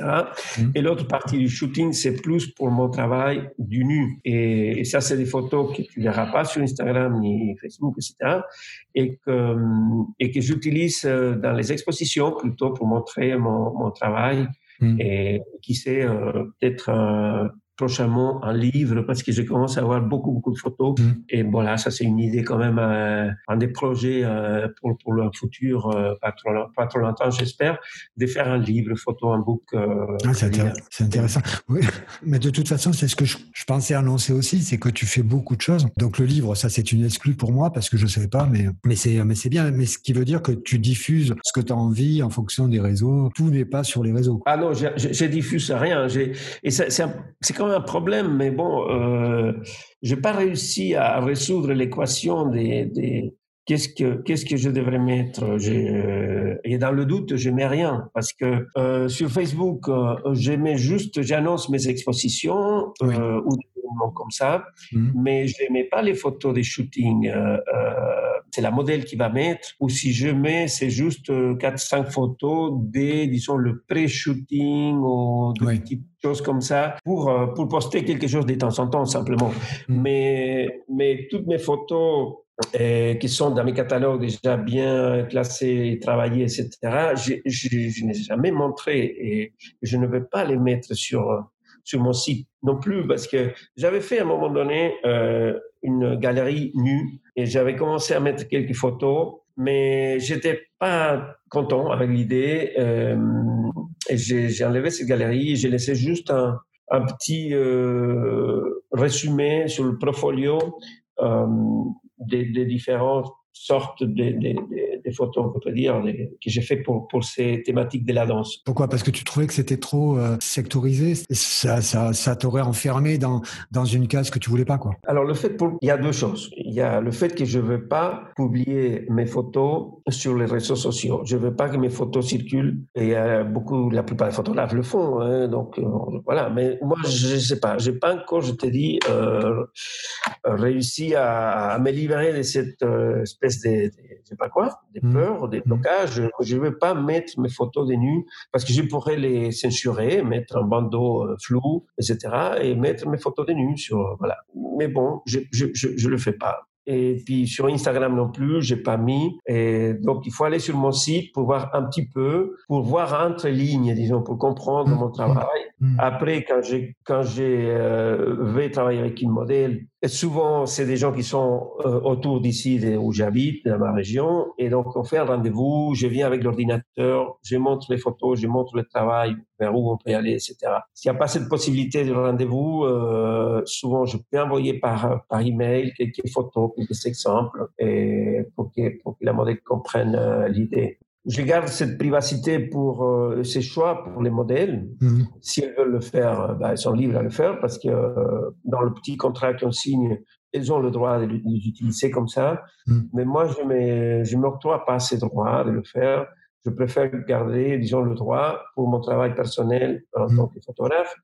Mm. Et l'autre partie du shooting, c'est plus pour mon travail du nu. Et, ça, c'est des photos que tu verras pas sur Instagram ni Facebook, etc. Et que, et que j'utilise euh, dans les expositions plutôt pour montrer mon, mon travail Mm. Et qui sait, euh, peut-être prochainement un livre parce que je commence à avoir beaucoup, beaucoup de photos. Mm. Et voilà, ça c'est une idée quand même, euh, un des projets euh, pour, pour le futur, euh, pas, trop, pas trop longtemps j'espère, de faire un livre, photo, un book. Ah, c'est intéressant. Oui. Mais de toute façon, c'est ce que je, je, pensais annoncer aussi, c'est que tu fais beaucoup de choses. Donc le livre, ça c'est une exclue pour moi parce que je ne savais pas, mais, mais c'est mais c'est bien. Mais ce qui veut dire que tu diffuses ce que tu as envie en fonction des réseaux. Tout n'est pas sur les réseaux. Ah non, je, je, je diffuse rien. Et c'est quand un problème, mais bon, euh, j'ai pas réussi à résoudre l'équation des, des qu'est-ce que qu'est-ce que je devrais mettre. Euh, et dans le doute, je mets rien parce que euh, sur Facebook, euh, je mets juste, j'annonce mes expositions euh, ou des événements comme ça, mmh. mais je mets pas les photos des shootings. C'est la modèle qui va mettre, ou si je mets, c'est juste 4-5 photos des, disons, le pré-shooting ou de oui. petites choses comme ça pour, pour poster quelque chose de temps en temps, simplement. Mm. Mais, mais toutes mes photos euh, qui sont dans mes catalogues déjà bien classés, travaillés, etc., je, je, je n'ai jamais montré et je ne veux pas les mettre sur, sur mon site non plus parce que j'avais fait à un moment donné euh, une galerie nue et j'avais commencé à mettre quelques photos, mais j'étais pas content avec l'idée euh, j'ai enlevé cette galerie et j'ai laissé juste un, un petit euh, résumé sur le portfolio euh, des, des différentes sortes de, de, de, de, photos, on peut dire, que j'ai fait pour, pour ces thématiques de la danse. Pourquoi? Parce que tu trouvais que c'était trop euh, sectorisé Ça, ça, ça t'aurait enfermé dans, dans une case que tu voulais pas, quoi. Alors, le fait pour... il y a deux choses. Il y a le fait que je veux pas publier mes photos sur les réseaux sociaux. Je veux pas que mes photos circulent. Et euh, beaucoup, la plupart des photographes le font. Hein, donc, euh, voilà. Mais moi, je sais pas. J'ai pas encore, je te dis, réussi à, à, me libérer de cette espèce des, des je sais pas quoi, des mmh. peurs, des blocages. Je ne veux pas mettre mes photos de nus parce que je pourrais les censurer, mettre un bandeau euh, flou, etc. et mettre mes photos de nus sur, voilà. Mais bon, je, je, je, je le fais pas. Et puis sur Instagram non plus, j'ai pas mis. Et donc il faut aller sur mon site pour voir un petit peu, pour voir entre lignes, disons, pour comprendre mon travail. Après, quand j'ai quand j'ai euh, vais travailler avec une modèle, souvent c'est des gens qui sont euh, autour d'ici où j'habite, dans ma région, et donc on fait un rendez-vous. Je viens avec l'ordinateur, je montre les photos, je montre le travail, vers où on peut aller, etc. S'il n'y a pas cette possibilité de rendez-vous, euh, souvent je peux envoyer par par email quelques photos, quelques exemples, et pour que pour que la modèle comprenne euh, l'idée je garde cette privacité pour euh, ces choix pour les modèles. Mmh. Si elles veulent le faire, euh, ben, elles sont libres à le faire parce que euh, dans le petit contrat qu'on signe, elles ont le droit de l'utiliser comme ça. Mmh. Mais moi, je ne m'octroie pas ces droits de le faire. Je préfère garder, disons, le droit pour mon travail personnel en mmh. tant que photographe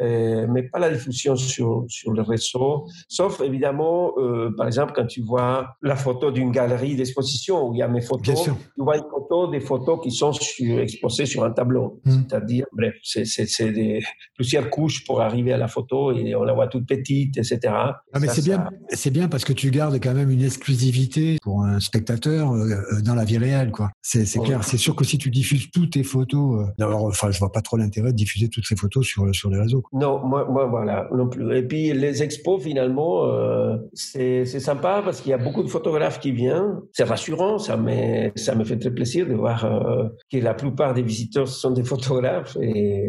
euh, mais pas la diffusion sur, sur le réseau. Sauf évidemment, euh, par exemple, quand tu vois la photo d'une galerie d'exposition où il y a mes photos, tu vois une photo des photos qui sont sur, exposées sur un tableau. Mm. C'est-à-dire, bref, c'est des plusieurs couches pour arriver à la photo et on la voit toute petite, etc. Ah, mais c'est bien, c'est bien parce que tu gardes quand même une exclusivité pour un spectateur euh, dans la vie réelle, quoi. C'est ouais. clair. C'est sûr que si tu diffuses toutes tes photos, alors, enfin, je vois pas trop l'intérêt de diffuser toutes ces photos sur sur les réseaux. Quoi. Non, moi, moi, voilà, non plus. Et puis les expos, finalement, euh, c'est sympa parce qu'il y a beaucoup de photographes qui viennent. C'est rassurant, ça me, ça me fait très plaisir de voir euh, que la plupart des visiteurs sont des photographes et,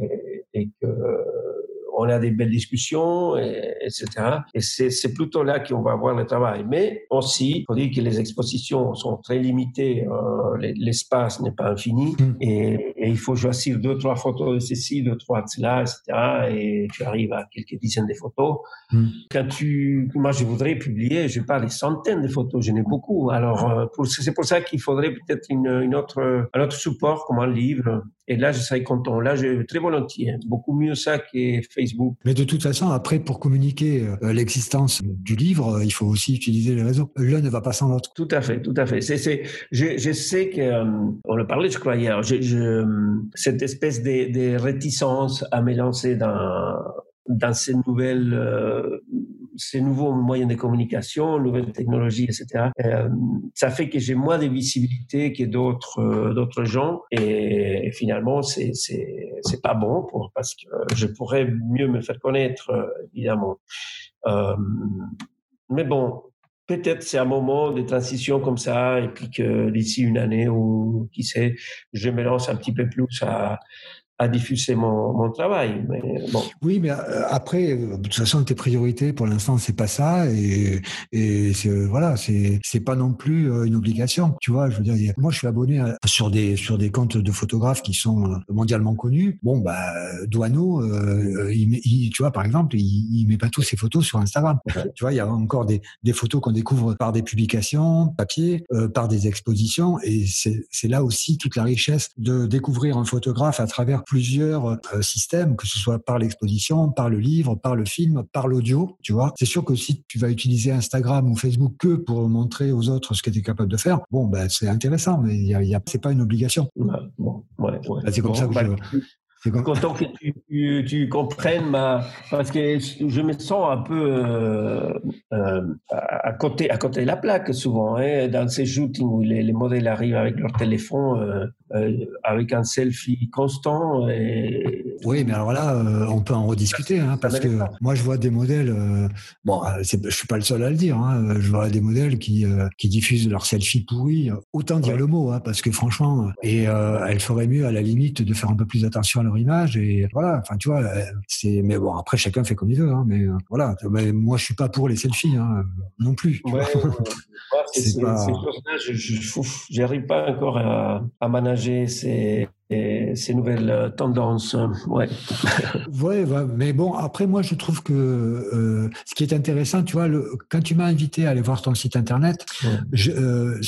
et que on a des belles discussions, et, etc. Et c'est plutôt là qu'on va avoir le travail. Mais aussi, il faut dire que les expositions sont très limitées, euh, l'espace n'est pas infini, mm. et, et, il faut choisir deux, trois photos de ceci, deux, trois de cela, etc. Et tu arrives à quelques dizaines de photos. Mm. Quand tu, moi, je voudrais publier, je parle des centaines de photos, j'en ai beaucoup. Alors, euh, c'est pour ça qu'il faudrait peut-être une, une, autre, un autre support comme un livre et là, je serais content. Là, je très volontiers. Beaucoup mieux ça que Facebook. Mais de toute façon, après, pour communiquer euh, l'existence du livre, euh, il faut aussi utiliser les réseaux. L'un ne va pas sans l'autre. Tout à fait, tout à fait. C'est, c'est, je, je sais que, euh, on le parlait, je crois, hier, je, je, cette espèce de, de réticence à me lancer dans, dans ces nouvelles euh, ces nouveaux moyens de communication, nouvelles technologies, etc. Euh, ça fait que j'ai moins de visibilité que d'autres euh, d'autres gens et, finalement c'est c'est pas bon pour parce que je pourrais mieux me faire connaître euh, évidemment. Mais bon, peut-être c'est un moment de transition comme ça et puis que d'ici une année ou qui sait, je me lance un petit peu plus à à diffuser mon, mon travail. Mais bon. Oui, mais euh, après, euh, de toute façon, tes priorités, pour l'instant, c'est pas ça, et, et voilà, c'est c'est pas non plus euh, une obligation. Tu vois, je veux dire, moi, je suis abonné à, sur des sur des comptes de photographes qui sont mondialement connus. Bon, bah, Douaneau, euh, il, tu vois, par exemple, il, il met pas tous ses photos sur Instagram. Tu vois, il y a encore des, des photos qu'on découvre par des publications papier, euh, par des expositions, et c'est là aussi toute la richesse de découvrir un photographe à travers plusieurs euh, systèmes, que ce soit par l'exposition, par le livre, par le film, par l'audio, tu vois. C'est sûr que si tu vas utiliser Instagram ou Facebook que pour montrer aux autres ce que tu es capable de faire, bon, ben, c'est intéressant, mais y a, y a, c'est pas une obligation. Bon, ouais, ouais. Ben, c'est comme bon, ça que bah, je, Content que tu, tu, tu, comprennes ma parce que je me sens un peu euh, euh, à côté à côté de la plaque souvent hein, dans ces shootings où les, les, modèles arrivent avec leur téléphone euh, euh avec un selfie constant et... oui mais alors là euh, on peut en rediscuter hein, parce que moi je vois des modèles euh, bon je suis pas le seul à le dire hein, je vois des modèles qui qui diffusent leurs selfies pourris autant dire ouais. le mot hein, parce que franchement et elle ferait mieux à la limite de faire un peu plus attention à leur image et voilà enfin tu vois c'est mais bon après chacun fait comme il veut hein, mais euh, voilà mais moi je suis pas pour les selfies hein, non plus ouais, ouais, c'est pas... je j'arrive pas encore à, à manager ces et ces nouvelles tendances. Ouais. ouais, ouais, mais bon, après, moi, je trouve que euh, ce qui est intéressant, tu vois, le, quand tu m'as invité à aller voir ton site internet, ouais. euh,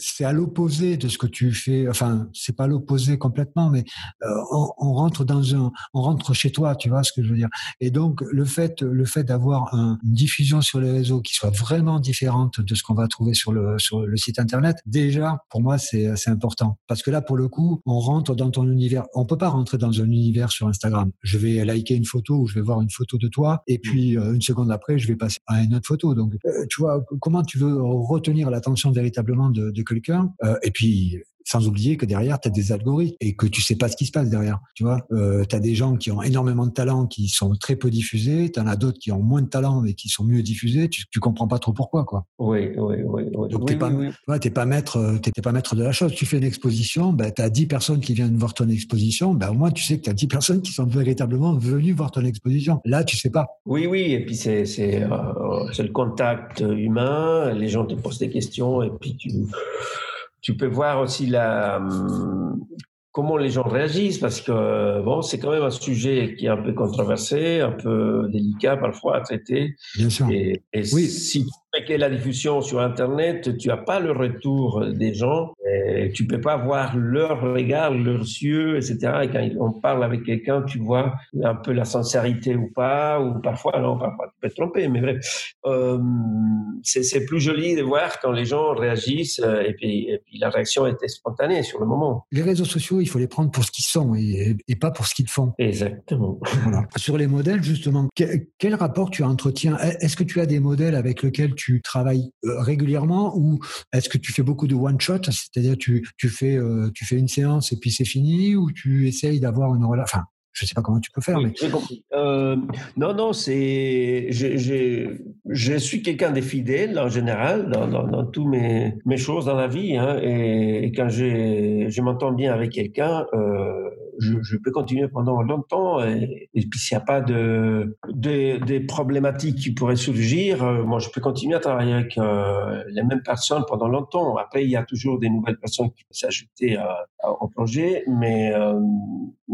c'est à l'opposé de ce que tu fais. Enfin, c'est pas l'opposé complètement, mais euh, on, on, rentre dans un, on rentre chez toi, tu vois ce que je veux dire. Et donc, le fait, le fait d'avoir un, une diffusion sur les réseaux qui soit vraiment différente de ce qu'on va trouver sur le sur le site internet, déjà, pour moi, c'est c'est important parce que là, pour le coup, on rentre dans ton univers. On peut pas rentrer dans un univers sur Instagram. Je vais liker une photo ou je vais voir une photo de toi et puis euh, une seconde après, je vais passer à une autre photo. Donc, euh, tu vois, comment tu veux retenir l'attention véritablement de, de quelqu'un euh, Et puis, sans oublier que derrière, tu as des algorithmes et que tu sais pas ce qui se passe derrière. Tu vois, euh, tu as des gens qui ont énormément de talent qui sont très peu diffusés, tu en as d'autres qui ont moins de talent mais qui sont mieux diffusés, tu, tu comprends pas trop pourquoi quoi. Oui, oui, oui. oui. Donc oui, t'es pas, oui, pas maître, t'es pas maître de la chose. Tu fais une exposition, ben tu as 10 personnes qui viennent voir ton exposition, ben au moins tu sais que tu as 10 personnes qui sont véritablement venues voir ton exposition. Là, tu sais pas. Oui, oui, et puis c'est c'est euh, le contact humain, les gens te posent des questions et puis tu tu peux voir aussi la, comment les gens réagissent parce que bon, c'est quand même un sujet qui est un peu controversé, un peu délicat parfois à traiter. Bien sûr. Et, et oui. si fais la diffusion sur Internet, tu n'as pas le retour des gens, et tu peux pas voir leur regard, leurs yeux, etc. Et quand on parle avec quelqu'un, tu vois un peu la sincérité ou pas, ou parfois non, parfois tu peux te tromper, mais bref, euh, c'est plus joli de voir quand les gens réagissent et puis, et puis la réaction était spontanée sur le moment. Les réseaux sociaux, il faut les prendre pour ce qu'ils sont et, et, pas pour ce qu'ils font. Exactement. Voilà. Sur les modèles, justement, quel, quel rapport tu entretiens? Est-ce que tu as des modèles avec lesquels tu travailles euh, régulièrement ou est-ce que tu fais beaucoup de one shot, c'est-à-dire tu, tu fais euh, tu fais une séance et puis c'est fini ou tu essayes d'avoir une relation enfin je sais pas comment tu peux faire. Oui, mais... Compris. Euh, non, non, c'est. Je, je, je suis quelqu'un de fidèle en général dans, dans, dans toutes mes, mes choses dans la vie. Hein, et, et, quand je, je m'entends bien avec quelqu'un, euh, je, je, peux continuer pendant longtemps. Et, puis s'il n'y a pas de, de, de, problématiques qui pourraient surgir, euh, moi je peux continuer à travailler avec euh, les mêmes personnes pendant longtemps. Après, il y a toujours des nouvelles personnes qui peuvent s'ajouter à, au projet, mais euh,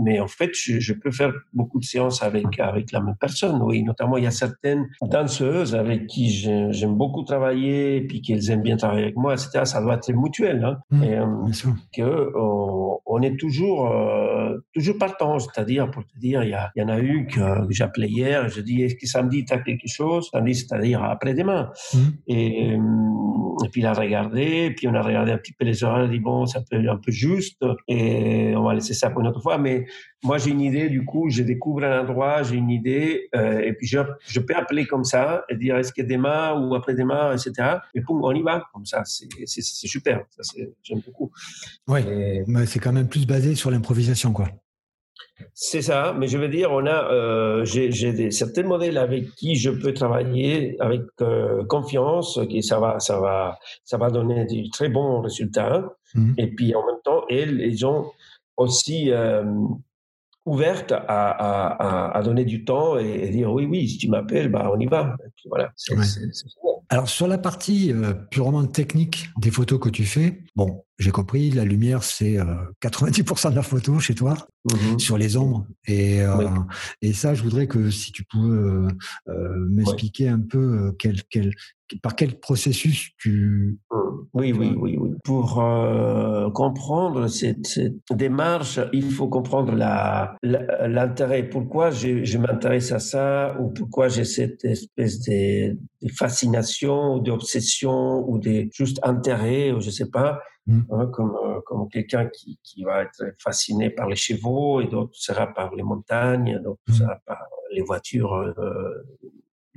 mais en fait, je, je, peux faire beaucoup de séances avec avec la même personne. Oui, notamment il y a certaines danseuses avec qui j'aime beaucoup travailler, puis qu'elles aiment bien travailler avec moi, etc. Ça doit être mutuel, hein, Mmh, et, euh, bien sûr. que on, on est toujours euh, toujours partant. C'est-à-dire pour te dire, il y, en a eu que, j'appelais hier. Je dis est-ce que samedi tu as quelque chose? Samedi, c'est-à-dire après-demain. Mmh. Et, euh, et puis il a regardé, puis on a regardé un petit peu les horaires, il a dit bon, ça peut être un peu juste, et on va laisser ça pour une autre fois. Mais moi, j'ai une idée, du coup, je découvre un endroit, j'ai une idée, euh, et puis je, je peux appeler comme ça et dire est-ce que demain ou après-demain, etc. Et boum, on y va, comme ça. C'est super, j'aime beaucoup. Et- mais c'est quand même plus basé sur l'improvisation, quoi. C'est ça, mais je veux dire, on a, euh, j'ai certains modèles avec qui je peux travailler avec euh, confiance, et ça va, ça va, ça va donner des très bons résultats. Mhm. Et puis en même temps, elles, elles ont aussi euh, ouvertes à, à, donner du temps et, et dire oui, oui, si tu m'appelles, bah on y va. Et puis voilà, Ouais. Alors sur la partie euh, purement technique des photos que tu fais, bon, j'ai compris, la lumière c'est euh, 90% de la photo chez toi Mhm. sur les ombres et euh, Oui. et ça je voudrais que si tu pouvais euh, m'expliquer un peu quel, quel par quel processus tu Oui, oui, oui, oui. Pour euh, comprendre cette, cette démarche, il faut comprendre la- la- l'intérêt. Pourquoi je, je m'intéresse à ça ou pourquoi j'ai cette espèce de, de fascination ou d'obsession ou de juste intérêt, ou je sais pas, Mm. hein, comme, euh, comme quelqu'un qui, qui va être fasciné par les chevaux et d'autres sera par les montagnes, d'autres Mm. sera par les voitures. euh,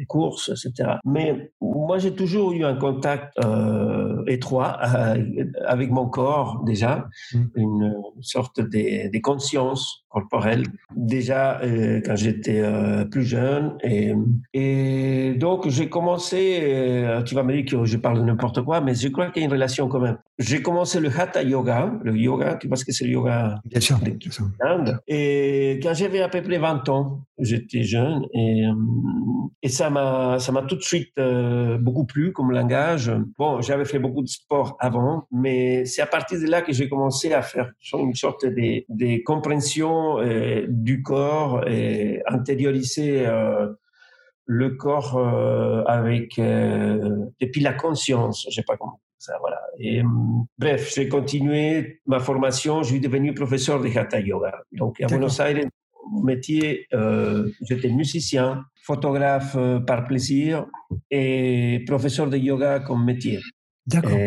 courses, etc. Mais moi, j'ai toujours eu un contact euh, étroit euh, avec mon corps déjà, Mm. une sorte de, de conscience corporelle déjà euh, quand j'étais euh, plus jeune. Et, et donc, j'ai commencé, euh, tu vas me dire que je parle de n'importe quoi, mais je crois qu'il y a une relation quand même. J'ai commencé le Hatha Yoga, le yoga, tu vois ce que c'est le yoga? Bien sûr, Des- bien sûr. Inde. Et quand j'avais à peu près 20 ans, j'étais jeune et, et ça m'a ça m'a tout de suite euh, beaucoup plu comme langage. Bon, j'avais fait beaucoup de sport avant, mais c'est à partir de là que j'ai commencé à faire une sorte de, de compréhension euh, du corps et intérioriser euh, le corps euh, avec euh, depuis la conscience, je sais pas comment ça voilà. Et, hum, bref, j'ai continué ma formation, je suis devenu professeur de hatha yoga. Donc à. Buenos Aires, mon métier, euh, j'étais musicien, photographe euh, par plaisir et professeur de yoga comme métier. D'accord.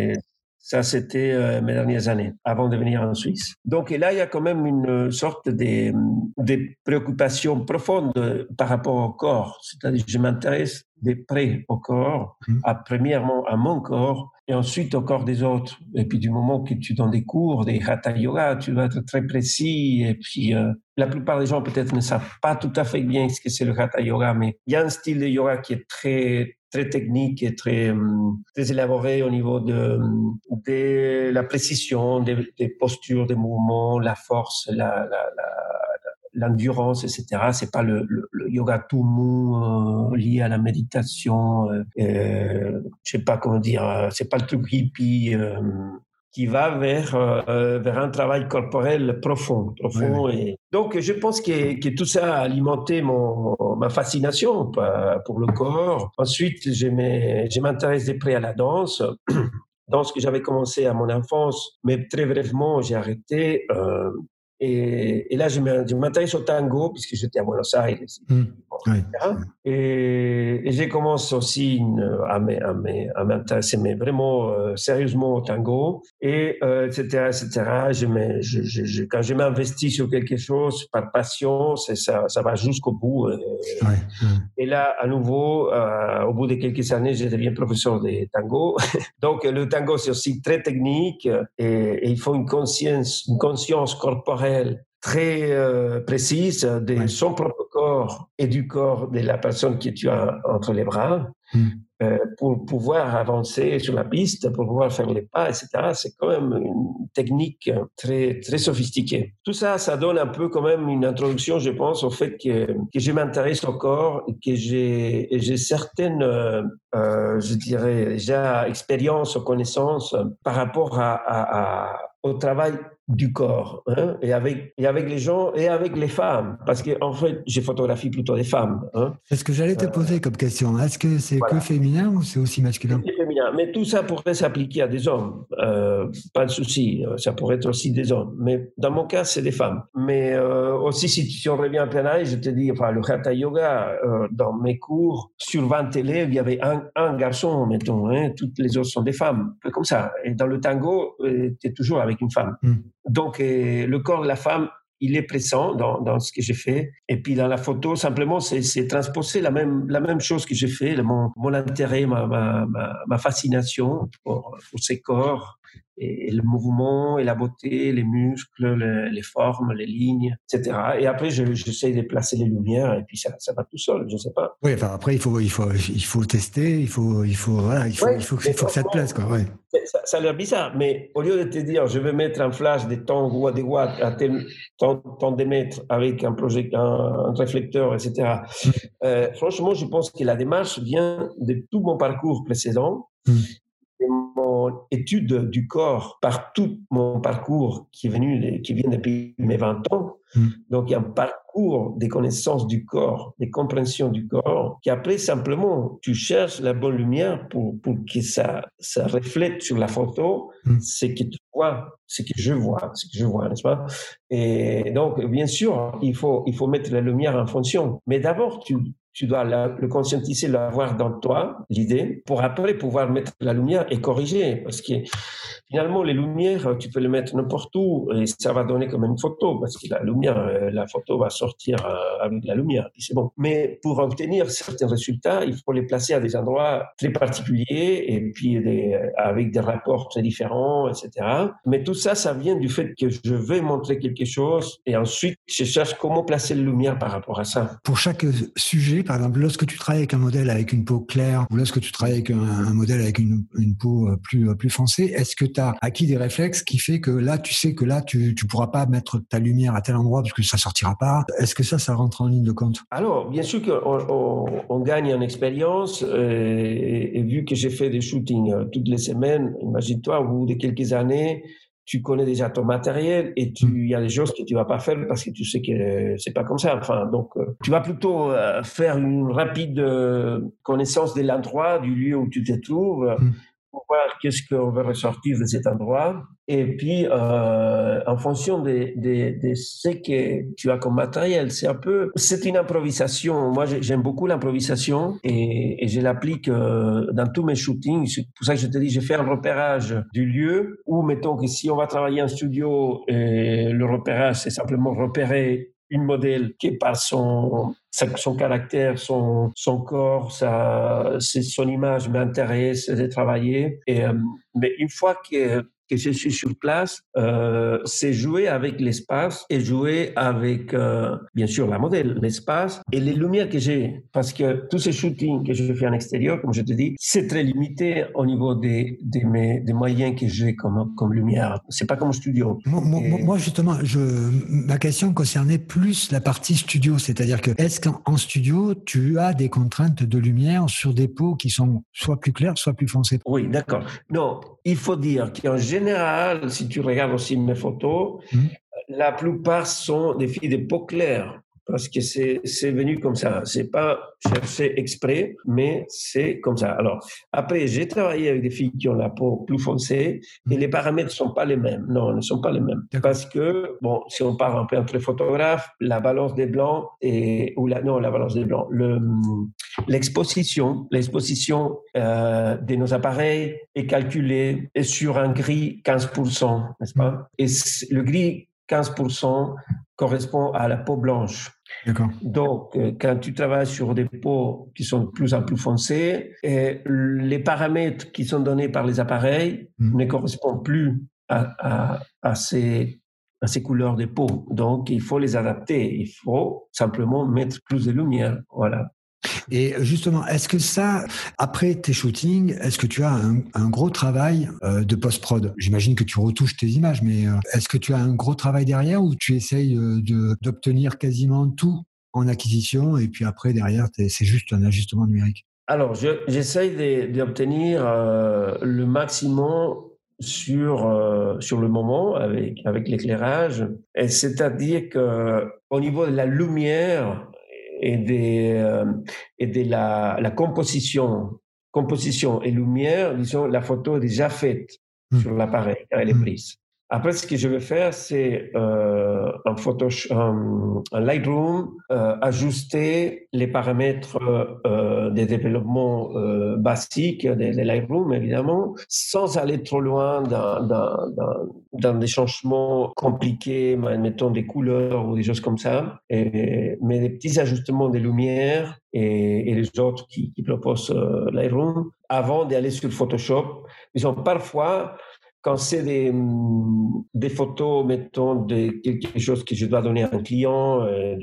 Ça, c'était euh, mes dernières années, avant de venir en Suisse. Donc et là, il y a quand même une sorte de, de préoccupation profonde par rapport au corps. C'est-à-dire, je m'intéresse de près au corps, Mhm. à, premièrement à mon corps, et ensuite au corps des autres. Et puis du moment que tu donnes des cours, des hatha yoga, tu vas être très précis. Et puis euh, la plupart des gens peut-être ne savent pas tout à fait bien ce que c'est le hatha yoga, mais il y a un style de yoga qui est très très technique et très hum, très élaboré au niveau de, hum, de la précision des, des postures, des mouvements, la force, la, la, la l'endurance, etc. C'est pas le, le, le yoga tout mou euh, lié à la méditation. Euh, euh, je sais pas comment dire. euh, C'est pas le truc hippie euh, qui va vers euh, vers un travail corporel profond, profond. Et donc je pense que, que tout ça a alimenté mon ma fascination pa- pour le corps. Ensuite, je m'intéresse de près à la danse. Danse que j'avais commencé à mon enfance, mais très brièvement, j'ai arrêté. euh, et, et là, je m'intéresse au tango, puisque j'étais à Buenos Aires. Mm. Oui. etc. Et, et j'ai commencé aussi à m'intéresser, mais vraiment euh, sérieusement au tango, et euh, etc., etc. Je me- je- je- je- quand je m'investis sur quelque chose par passion, ça, ça va jusqu'au bout. euh, et là, à nouveau, euh, au bout de quelques années, je deviens professeur de tango. Donc, le tango, c'est aussi très technique et, et il faut une conscience, une conscience corporelle très euh, précise de Ouais. son propre corps et du corps de la personne que tu as entre les bras Mm. euh, pour pouvoir avancer sur la piste, pour pouvoir faire les pas, etc. C'est quand même une technique très, très sophistiquée. Tout ça, ça donne un peu quand même une introduction, je pense, au fait que, que je m'intéresse au corps et que j'ai certaines, euh, je dirais, déjà expériences ou connaissances par rapport à, à- à- au travail du corps, hein, et, avec, et avec les gens et avec les femmes, parce qu'en en fait, j'ai photographie plutôt des femmes. Hein. C'est ce que j'allais te poser comme question. Est-ce que c'est que féminin ou c'est aussi masculin? C'est féminin, mais tout ça pourrait s'appliquer à des hommes, euh, pas de souci, ça pourrait être aussi des hommes, mais dans mon cas, c'est des femmes. Mais euh, aussi, si, si, on revient à plein je te dis, enfin, le Hatha Yoga, euh, dans mes cours, sur 20 élèves, il y avait un, un garçon, mettons, hein, toutes les autres sont des femmes, comme ça. Et dans le tango, tu es toujours avec une femme. Hmm. Donc, le corps de la femme, il est présent dans, dans ce que j'ai fait. Et puis dans la photo, simplement, c'est transposer la même, la même chose que j'ai fait, mon, mon intérêt, ma, ma, ma, fascination pour, pour ces corps, et, le mouvement et la beauté, les muscles, les, formes, les lignes, etc. Et après, j'essaie de placer les lumières et puis ça, ça va tout seul, je ne sais pas. Oui, enfin après, il faut, il faut, il faut tester, il faut, il faut, voilà, il faut, il faut, il faut que ça te plaise, quoi. Ouais. Ça, a l'air bizarre, mais au lieu de te dire, je vais mettre un flash de temps ou des watts à tel temps, de mètres avec un, projet, un, réflecteur, etc. Mm. Euh, franchement, je pense que la démarche vient de tout mon parcours précédent. Mm mon étude du corps par tout mon parcours qui est venu, qui vient depuis mes 20 ans. Hmm. Donc, il y a un parcours des connaissances du corps, des compréhensions du corps, qui après, simplement, tu cherches la bonne lumière pour, pour que ça, ça reflète sur la photo hmm. ce que tu vois, ce que je vois, ce que je vois, n'est-ce pas? Et donc, bien sûr, il faut, il faut mettre la lumière en fonction. Mais d'abord, tu, tu dois le conscientiser, l'avoir dans toi, l'idée, pour après pouvoir mettre la lumière et corriger. Parce que finalement, les lumières, tu peux les mettre n'importe où et ça va donner comme une photo, parce que la lumière, euh, la photo va sortir euh, avec la lumière, c'est bon. Mais pour obtenir certains résultats, il faut les placer à des endroits très particuliers et puis avec des rapports très différents, etc. Mais tout ça, ça vient du fait que je vais montrer quelque chose et ensuite, je cherche comment placer la lumière par rapport à ça. Pour chaque sujet, par exemple, lorsque tu travailles avec un modèle avec une peau claire ou lorsque tu travailles avec un, modèle avec une, peau euh, plus, euh, plus foncée, est-ce que tu as acquis des réflexes qui fait que là, tu sais que là, tu ne pourras pas mettre ta lumière à tel endroit parce que ça sortira pas? Est-ce que ça, ça rentre en ligne de compte? Alors, bien sûr qu'on on, gagne en expérience euh, et, vu que j'ai fait des shootings toutes les semaines, imagine-toi, au bout de quelques années, tu connais déjà ton matériel et tu, mm. il y a des choses que tu vas pas faire parce que tu sais que c'est pas comme ça. Enfin, donc, euh, tu vas plutôt euh, faire une rapide euh, connaissance de l'endroit, du lieu où tu te trouves, mm pour voir qu'est-ce qu'on veut ressortir de cet endroit. Et puis, euh, en fonction de, ce que tu as comme matériel, c'est un peu, c'est une improvisation. Moi, j'aime beaucoup l'improvisation et, je l'applique euh, dans tous mes shootings. C'est pour ça que je te dis, je fais un repérage du lieu ou mettons que si on va travailler en studio, et le repérage, c'est simplement repérer une modèle qui, par son, son caractère, son, son corps, sa, son image m'intéresse de travailler. Et, euh, mais une fois que que je suis sur place, euh, c'est jouer avec l'espace et jouer avec, euh, bien sûr, la modèle, l'espace et les lumières que j'ai. Parce que tous ces shootings que je fais en extérieur, comme je te dis, c'est très limité au niveau des, des, mes, des moyens que j'ai comme, comme lumière. C'est pas comme studio. Moi, justement, je, ma question concernait plus la partie studio. C'est-à-dire que, est-ce qu'en studio, tu as des contraintes de lumière sur des peaux qui sont soit plus claires, soit plus foncées Oui, d'accord. Non, il faut dire qu'en général, si tu regardes aussi mes photos, mmh. la plupart sont des filles de peau claire parce que c'est venu comme ça. C'est pas cherché exprès, mais c'est comme ça. Alors, après, j'ai travaillé avec des filles qui ont la peau plus foncée et les paramètres ne sont pas les mêmes. Non, ne sont pas les mêmes. Parce que, bon, si on parle un peu entre photographes, la balance des blancs et, ou la, non, la balance des blancs, l'exposition, l'exposition euh, de nos appareils est calculée sur un gris 15%, n'est-ce pas? Et le gris 15% correspond à la peau blanche. Donc, euh, quand tu travailles sur des peaux qui sont de plus en plus foncées, et les paramètres qui sont donnés par les appareils hmm. ne correspondent plus à, à, ces, à ces couleurs de peau. Donc, il faut les adapter. Il faut simplement mettre plus de lumière. Voilà. Et justement, est-ce que ça, après tes shootings, est-ce que tu as un, gros travail euh, de post-prod? J'imagine que tu retouches tes images, mais euh, est-ce que tu as un gros travail derrière ou tu essayes euh, d'obtenir quasiment tout en acquisition et puis après, derrière, c'est juste un ajustement numérique? Alors, j'essaye d'obtenir le maximum sur sur le moment avec avec l'éclairage. C'est-à-dire que au niveau de la lumière et des euh, et de la, la composition composition et lumière, disons la photo est déjà faite Hmm. sur l'appareil quand elle est Hmm. prise. Après, ce que je vais faire, c'est euh, Photoshop, en, en Lightroom, euh, ajuster les paramètres euh, des développements euh, basiques de, de Lightroom, évidemment, sans aller trop loin dans, dans, dans, dans des changements compliqués, mettons des couleurs ou des choses comme ça, et, mais des petits ajustements de lumière et, et les autres qui, qui proposent euh, Lightroom avant d'aller sur Photoshop. Disons, parfois, quand c'est des, des photos, mettons, de quelque chose que je dois donner à un client, euh,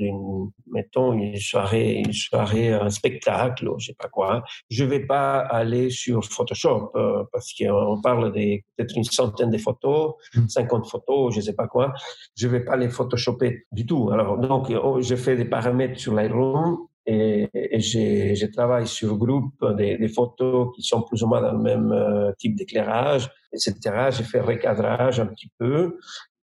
mettons une soirée, une soirée, un spectacle, ou je sais pas quoi, je vais pas aller sur Photoshop euh, parce qu'on parle de peut-être une centaine de photos, 50 photos, je sais pas quoi. Je vais pas les photoshopper du tout. Alors donc, oh, je fais des paramètres sur Lightroom et, et je, je, travaille sur groupe des, photos qui sont plus ou moins dans le même euh, type d'éclairage, etc. J'ai fait recadrage un petit peu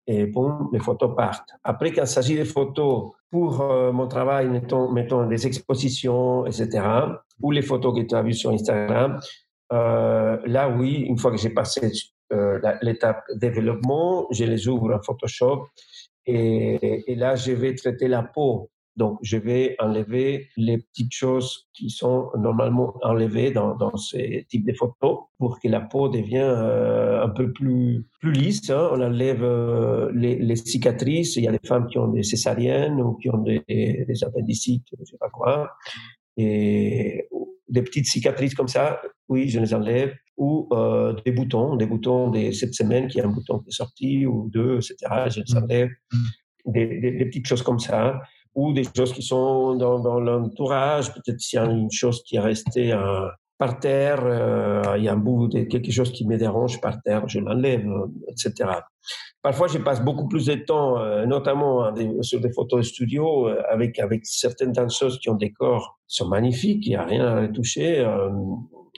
et bon, les photos partent. Après, quand il s'agit des photos pour euh, mon travail, mettons, mettons des expositions, etc., ou les photos que tu as vues sur Instagram, euh, là, oui, une fois que j'ai passé l'étape développement, je les ouvre en Photoshop et là, je vais traiter la peau donc, je vais enlever les petites choses qui sont normalement enlevées dans, dans ces types de photos pour que la peau devienne euh, un peu plus, plus lisse. Hein. On enlève euh, les, les, cicatrices. Il y a des femmes qui ont des césariennes ou qui ont des, des appendicites, je sais pas quoi. Et des petites cicatrices comme ça, oui, je les enlève. Ou euh, des boutons, des boutons de cette semaine, qui a un bouton qui est sorti, ou deux, etc. Je les enlève. Des, des, des petites choses comme ça ou des choses qui sont dans, dans l'entourage. Peut-être s'il y a une chose qui est restée euh, par terre, euh, il y a un bout de quelque chose qui me dérange par terre, je l'enlève, etc. Parfois, je passe beaucoup plus de temps, euh, notamment sur des photos de studio, avec, avec certaines danseuses qui ont des corps qui sont magnifiques, il n'y a rien à retoucher. Euh,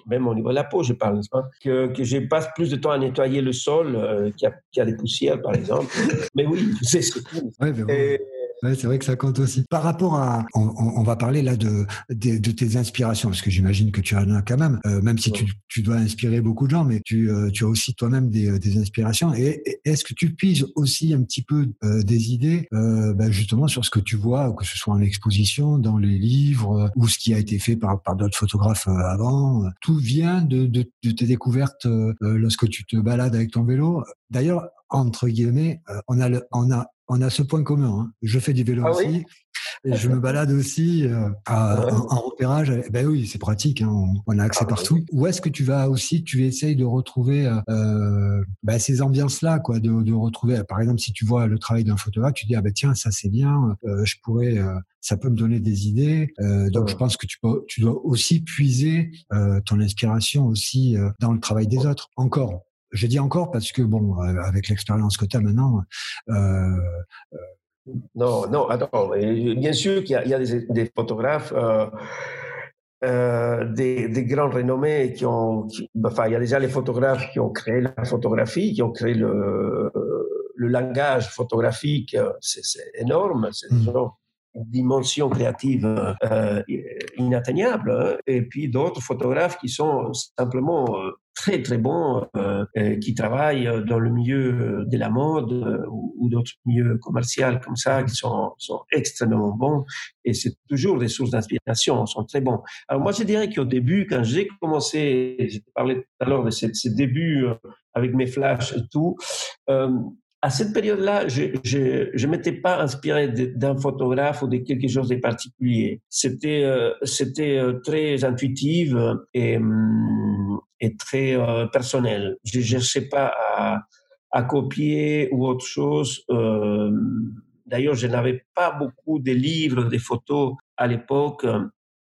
même au niveau de la peau, je parle, pas? Que, que je passe plus de temps à nettoyer le sol euh, qui, a, qui a des poussières, par exemple. mais oui, c'est ce ouais, bon. Et, Ouais, c'est vrai que ça compte aussi. Par rapport à, on, on va parler là de, de, de, tes inspirations, parce que j'imagine que tu en as quand même, euh, même si ouais. tu, tu, dois inspirer beaucoup de gens, mais tu, euh, tu as aussi toi-même des, des, inspirations. Et est-ce que tu piges aussi un petit peu euh, des idées, bah justement sur ce que tu vois, que ce soit en exposition, dans les livres, ou ce qui a été fait par, par d'autres photographes avant Tout vient de, de, de tes découvertes lorsque tu te balades avec ton vélo? D'ailleurs, entre guillemets, on a le, on a on a ce point commun. Hein. Je fais du vélo ah aussi. Oui et je me balade aussi euh, à, ouais. en, en, repérage. Ben oui, c'est pratique. Hein. On, on, a accès ah, partout. Oui. Où est-ce que tu vas aussi Tu essayes de retrouver euh, ben ces ambiances-là, quoi. De, de, retrouver, par exemple, si tu vois le travail d'un photographe, tu dis ah ben tiens, ça c'est bien. Euh, je pourrais. ça peut me donner des idées. donc, ouais. je pense que tu, peux, tu dois aussi puiser ton inspiration aussi dans le travail des autres. Encore, je dis encore parce que bon, avec l'expérience que tu as maintenant. Euh, non, non, attends. Bien sûr qu'il y, y, a des, des photographes. Euh, euh, des, des, grands renommés qui ont, qui, enfin, il y a déjà les photographes qui ont créé la photographie, qui ont créé le, le langage photographique. C'est énorme. C'est mmh. une dimension créative euh, inatteignable. Hein. Et puis d'autres photographes qui sont simplement très très bons, euh, qui travaillent dans le milieu de la mode euh, ou, d'autres milieux commerciaux comme ça, qui sont, extrêmement bons. Et c'est toujours des sources d'inspiration, sont très bons. Alors moi, je dirais qu'au début, quand j'ai commencé, j'ai parlé tout à l'heure de ces, débuts euh, avec mes flashs et tout, euh, à cette période-là, je je m'étais pas inspiré d'un photographe ou de quelque chose de particulier. C'était euh, c'était euh, très intuitif et et très euh, personnel. Je cherchais pas à à copier ou autre chose. Euh, D'ailleurs, je n'avais pas beaucoup de livres, de photos à l'époque.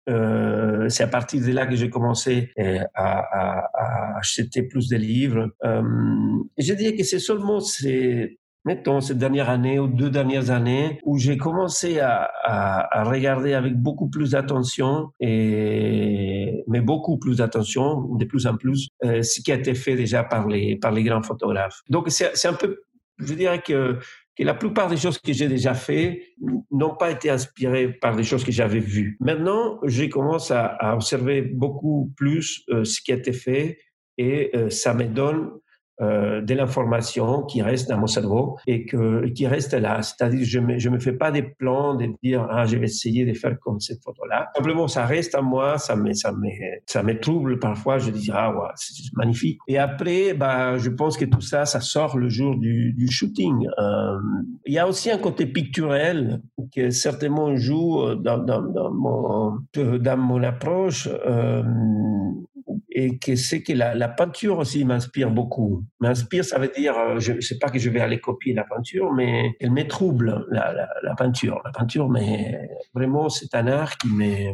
Euh, c'est à partir de là que j'ai commencé à, à, à, acheter plus de livres. Euh, je dirais que c'est seulement ces, mettons, cette dernière année ou deux dernières années, où j'ai commencé à, regarder avec beaucoup plus d'attention, et, mais beaucoup plus d'attention, de plus en plus, euh, ce qui a été fait déjà par les, par les grands photographes. Donc, c'est un peu, je dirais que, que la plupart des choses que j'ai déjà fait n'ont pas été inspirées par des choses que j'avais vues. Maintenant, j'ai commencé à, à, observer beaucoup plus euh, ce qui a été fait et euh, ça me donne euh, de l'information qui reste dans mon cerveau et que, qui reste là. C'est-à-dire, je ne me, fais pas des plans de dire, ah, je vais essayer de faire comme cette photo-là. Simplement, ça reste à moi, ça me, ça me, ça me trouble parfois. Je dis, ah, ouais, c'est magnifique. Et après, bah, je pense que tout ça, ça sort le jour du, du shooting. Euh, il y a aussi un côté picturel qui certainement joue dans, dans, dans, mon, dans mon approche. Euh, et que c'est que la, peinture aussi m'inspire beaucoup. M'inspire, ça veut dire, euh, je ne sais pas que je vais aller copier la peinture, mais elle me trouble, la, la, peinture. La peinture, mais vraiment, c'est un art qui me,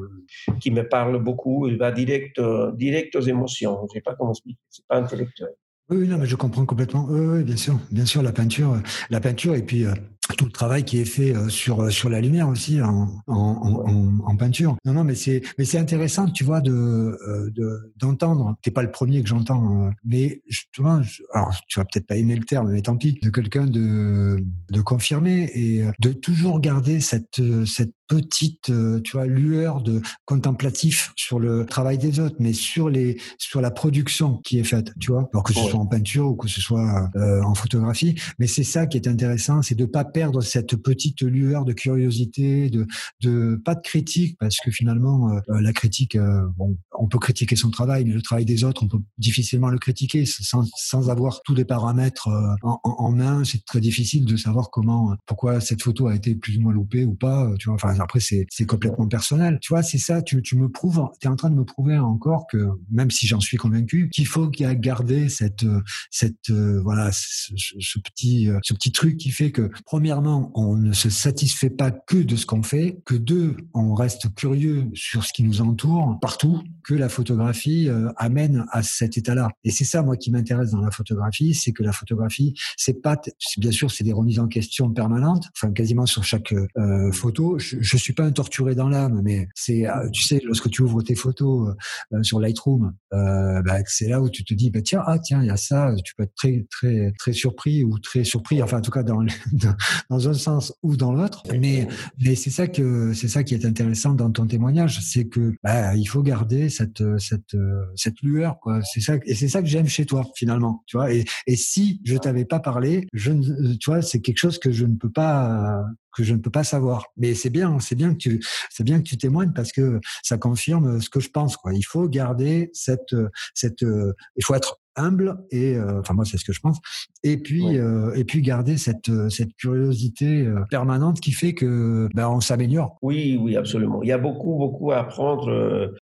qui me parle beaucoup. Il va direct, euh, direct aux émotions. Je ne sais pas comment expliquer. C'est pas intellectuel. Oui, non, mais je comprends complètement. Oui, oui, bien sûr, bien sûr, la peinture, la peinture, et puis euh, tout le travail qui est fait euh, sur euh, sur la lumière aussi en, en, en, peinture. Non, non, mais c'est mais c'est intéressant, tu vois, de euh, de d'entendre. T'es pas le premier que j'entends, mais justement, alors tu vas peut-être pas aimer le terme, mais tant pis, de quelqu'un de de confirmer et de toujours garder cette cette petite, tu vois, lueur de contemplatif sur le travail des autres, mais sur les sur la production qui est faite, tu vois, alors que ce soit en peinture ou que ce soit en photographie. Mais c'est ça qui est intéressant, c'est de pas perdre cette petite lueur de curiosité, de, de pas de critique, parce que finalement, euh, euh, la critique, euh, bon, on peut critiquer son travail, mais le travail des autres, on peut difficilement le critiquer sans, sans avoir tous les paramètres en, en, main. C'est très difficile de savoir comment, pourquoi cette photo a été plus ou moins loupée ou pas. Tu vois, enfin après c'est complètement personnel. Tu vois, c'est ça. Tu, tu me prouves, es en train de me prouver encore que même si j'en suis convaincu, qu'il faut qu'il y a gardé cette cette voilà ce, ce, petit ce petit truc qui fait que premier premièrement, on ne se satisfait pas que de ce qu'on fait, que deux, on reste curieux sur ce qui nous entoure partout, que la photographie euh, amène à cet état-là. Et c'est ça, moi, qui m'intéresse dans la photographie, c'est que la photographie, c'est pas, bien sûr, c'est des remises en question permanentes, enfin quasiment sur chaque euh, photo. Je, je suis pas un torturé dans l'âme, mais c'est, euh, tu sais, lorsque tu ouvres tes photos sur Lightroom, bah, c'est là où tu te dis, bah tiens, ah tiens, il y a ça. Tu peux être très, très, très surpris ou très surpris, enfin en tout cas dans, dans, dans un sens ou dans l'autre. Mais, mais c'est ça que c'est ça qui est intéressant dans ton témoignage, c'est que bah, il faut garder cette cette cette lueur quoi. C'est ça et c'est ça que j'aime chez toi finalement, tu vois. Et, et si je t'avais pas parlé, je tu vois, c'est quelque chose que je ne peux pas que je ne peux pas savoir. Mais c'est bien, c'est bien que tu, c'est bien que tu témoignes parce que ça confirme ce que je pense. Quoi. Il faut garder cette, cette, il faut être humble et euh, enfin moi c'est ce que je pense et puis euh, et puis garder cette cette curiosité euh, permanente qui fait que ben on s'améliore. Oui oui absolument. Il y a beaucoup beaucoup à apprendre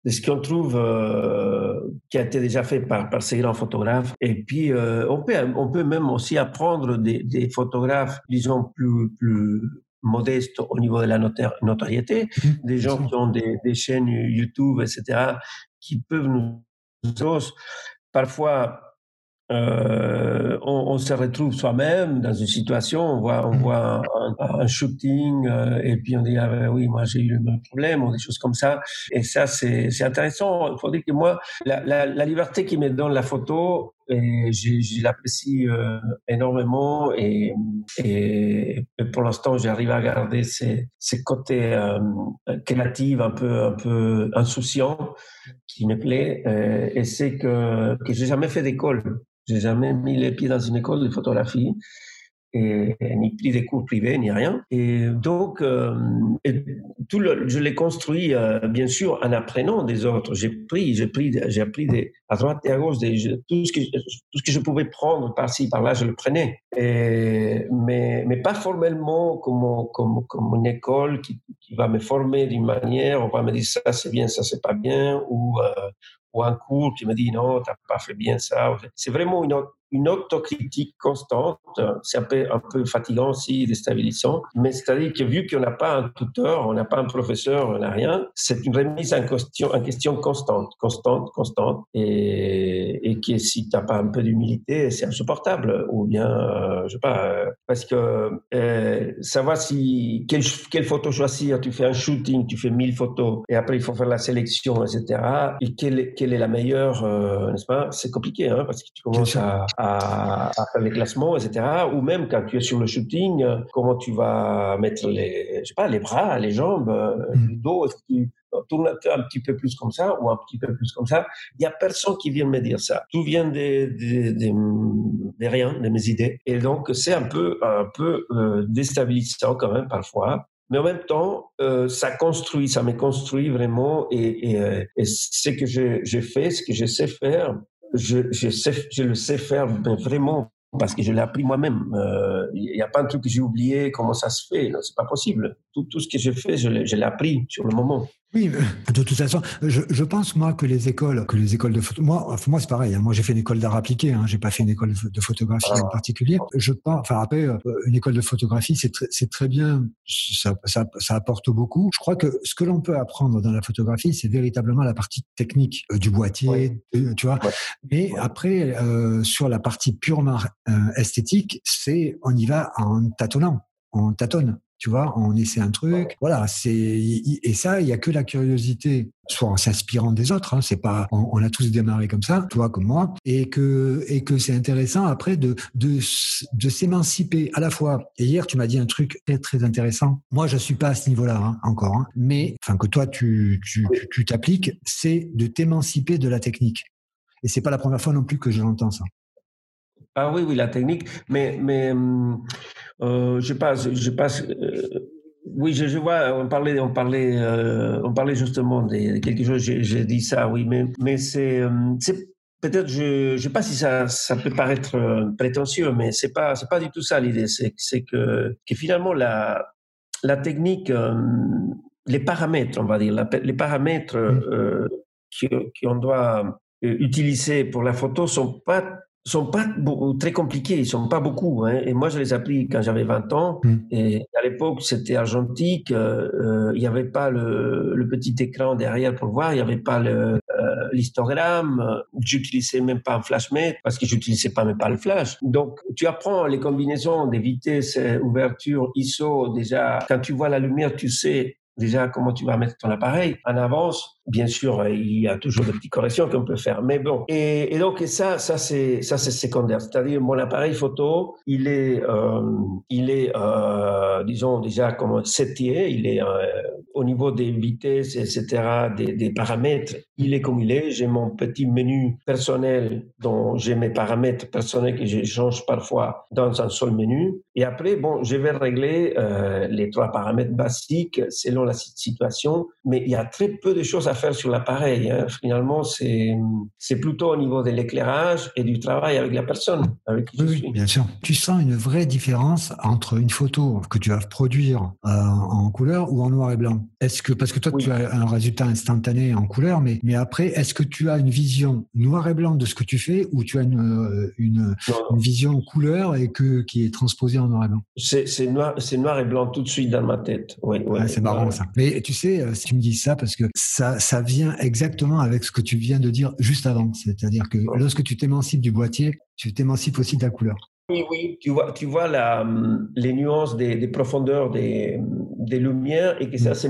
de ce qu'on trouve qui a été déjà fait par par ces grands photographes et puis on peut on peut même aussi apprendre des, des photographes disons plus plus modestes au niveau de la notoriété, mmh, des gens qui ont des, des chaînes YouTube, etc., qui peuvent nous parfois euh, on, on, se retrouve soi-même dans une situation, on voit, on mmh. voit un, un shooting euh, et puis on dit ah ben oui moi j'ai eu le même problème ou des choses comme ça et ça c'est intéressant. Il faut dire que moi la, la, la liberté qui me donne la photo, et je, l'apprécie euh, énormément et, pour l'instant j'arrive à garder ces, ces côtés euh, créatifs un peu un peu insouciants qui me plaît euh, et c'est que que j'ai jamais fait d'école. J'ai jamais mis les pieds dans une école de photographie ni pris des cours privés ni rien. Et donc, euh, tout je l'ai construit euh, bien sûr en apprenant des autres. J'ai pris, j'ai pris, j'ai appris des, à droite et à gauche tout ce que tout ce que je pouvais prendre par-ci par-là, je le prenais. Mais mais pas formellement comme comme comme une école qui, va me former d'une manière, on va me dire ça c'est bien, ça c'est pas bien, ou euh, ou un cours qui me dit non, tu n'as pas fait bien ça. C'est vraiment une, une autocritique constante. C'est un peu, un peu fatigant aussi, déstabilisant. Mais c'est-à-dire que vu qu'on n'a pas un tuteur, on n'a pas un professeur, on n'a rien, c'est une remise en question, en question constante, constante, constante. Et, et que si tu n'as pas un peu d'humilité, c'est insupportable. Ou bien, euh, je sais pas, euh, parce que euh, savoir si, quelle, quelle photo choisir, tu fais un shooting, tu fais 1000 photos, et après il faut faire la sélection, etc. Et quelle, quelle est la meilleure, euh, n'est-ce pas? C'est compliqué, hein, parce que tu commences à, à, faire les classements, etc. Ou même quand tu es sur le shooting, comment tu vas mettre les, je sais pas, les bras, les jambes, euh, mm. le dos, est-ce que tu tournes un petit peu plus comme ça ou un petit peu plus comme ça? Il n'y a personne qui vient me dire ça. Tout vient de, de, de, rien, de mes idées. Et donc, c'est un peu, un peu euh, déstabilisant quand même parfois. Mais en même temps, euh, ça construit, ça me construit vraiment. Et, et, et ce que j'ai fait, ce que je sais faire, je, je, sais, je le sais faire vraiment parce que je l'ai appris moi-même. Il euh, n'y a pas un truc que j'ai oublié, comment ça se fait? C'est pas possible. Tout, tout ce que j'ai fait, je l'ai appris sur le moment. Oui, de toute façon, je, je, pense moi que les écoles, que les écoles de photo, moi, moi c'est pareil. Hein, moi, j'ai fait une école d'art appliqué. Hein, j'ai pas fait une école de photographie en particulier. Je pense, enfin après, euh, une école de photographie, c'est très, c'est très bien. Ça, ça, ça, apporte beaucoup. Je crois que ce que l'on peut apprendre dans la photographie, c'est véritablement la partie technique euh, du boîtier, tu vois. Mais après, euh, sur la partie purement euh, esthétique, c'est on y va en tâtonnant, on tâtonne tu vois, on essaie un truc. Voilà, c'est et ça, il y a que la curiosité, soit en s'inspirant des autres. Hein, c'est pas, on, a tous démarré comme ça, toi comme moi, et que et que c'est intéressant après de de de s'émanciper à la fois. Et hier, tu m'as dit un truc très très intéressant. Moi, je suis pas à ce niveau-là hein, encore, hein, mais enfin que toi tu tu tu t'appliques, c'est de t'émanciper de la technique. Et c'est pas la première fois non plus que je l'entends ça. Ah oui, oui, la technique, mais, mais euh, je passe, je passe. Euh, oui, je, je, vois, on parlait, on parlait, euh, on parlait justement de quelque chose. J'ai dit ça, oui, mais, mais c'est, peut-être, je, ne sais pas si ça, ça peut paraître prétentieux, mais c'est pas, c'est pas du tout ça l'idée. C'est, que, que finalement la, la technique, les paramètres, on va dire, les paramètres mmh. qu'on doit utiliser pour la photo sont pas sont pas très compliqués, ils sont pas beaucoup. Hein. Et moi, je les ai appris quand j'avais 20 ans. Hmm. Et à l'époque, c'était argentique. Euh, euh, il n'y avait pas le, le, petit écran derrière pour voir. Il n'y avait pas euh, l'histogramme. Euh, j'utilisais même pas un flashmètre parce que j'utilisais pas même pas le flash. Donc, tu apprends les combinaisons des vitesses, ouverture, ISO. Déjà, quand tu vois la lumière, tu sais déjà comment tu vas mettre ton appareil en avance. Bien sûr, il y a toujours des petites corrections qu'on peut faire, mais bon. Et, donc ça, ça c'est ça c'est secondaire. C'est-à-dire mon appareil photo, il est euh, il est euh, disons déjà comme septier, il est euh, au niveau des vitesses, etc., des, paramètres, il est comme il est. J'ai mon petit menu personnel dont j'ai mes paramètres personnels que je change parfois dans un seul menu. Et après, bon, je vais régler euh, les trois paramètres basiques selon la situation, mais il y a très peu de choses à faire sur l'appareil. Hein. Finalement, c'est c'est plutôt au niveau de l'éclairage et du travail avec la personne avec qui oui, bien sûr. Tu sens une vraie différence entre une photo que tu vas produire euh, en couleur ou en noir et blanc. Est-ce que parce que toi tu as un résultat instantané en couleur, mais mais après est-ce que tu as une vision noir et blanc de ce que tu fais ou tu as une euh, une, une vision couleur et que qui est transposée en noir et blanc? C'est noir c'est noir et blanc tout de suite dans ma tête. Oui, ouais, c'est marrant ça. Mais tu sais, euh, si tu me dis ça parce que ça ça vient exactement avec ce que tu viens de dire juste avant, c'est-à-dire que lorsque tu t'émancipes du boîtier, tu t'émancipes aussi de la couleur. Oui, oui, tu vois, tu vois la, les nuances des, des profondeurs des, des lumières et que c'est assez,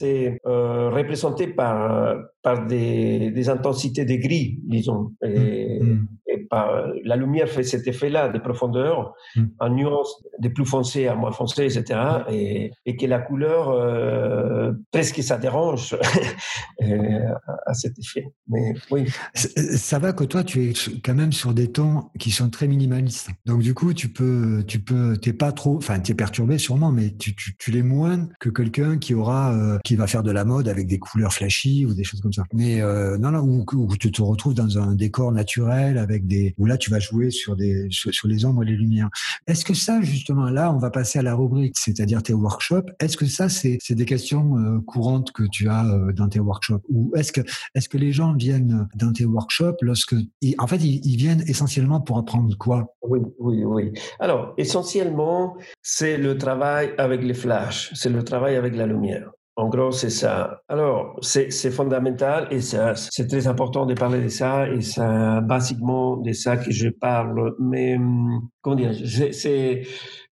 c'est euh, représenté par, par des, des, intensités de gris, disons. Et, mm. Et par, la lumière fait cet effet-là de profondeur, mm. en nuance de plus foncé à moins foncé, etc. Et, et que la couleur, euh, presque ça dérange euh, à cet effet. Mais oui. Ça va que toi, tu es quand même sur des tons qui sont très minimalistes. Donc du coup, tu peux, tu peux, t'es pas trop, enfin, tu es perturbé sûrement, mais tu, tu, tu l'es moins que quelqu'un qui aura euh, qui va faire de la mode avec des couleurs flashy ou des choses comme ça. Mais euh, non, non, où, tu te retrouves dans un décor naturel avec des, où là tu vas jouer sur les ombres et les lumières. Est-ce que ça, justement, là, on va passer à la rubrique, c'est-à-dire tes workshops. Est-ce que ça, c'est, des questions euh, courantes que tu as euh, dans tes workshops, ou est-ce que, est-ce que les gens viennent dans tes workshops lorsque, en fait, ils, ils viennent essentiellement pour apprendre quoi? Oui, oui, oui. Alors, essentiellement, c'est le travail avec les flashs, c'est le travail avec la lumière. En gros, c'est ça. Alors, c'est fondamental et c'est très important de parler de ça et c'est basiquement de ça que je parle. Mais, hum, comment dire,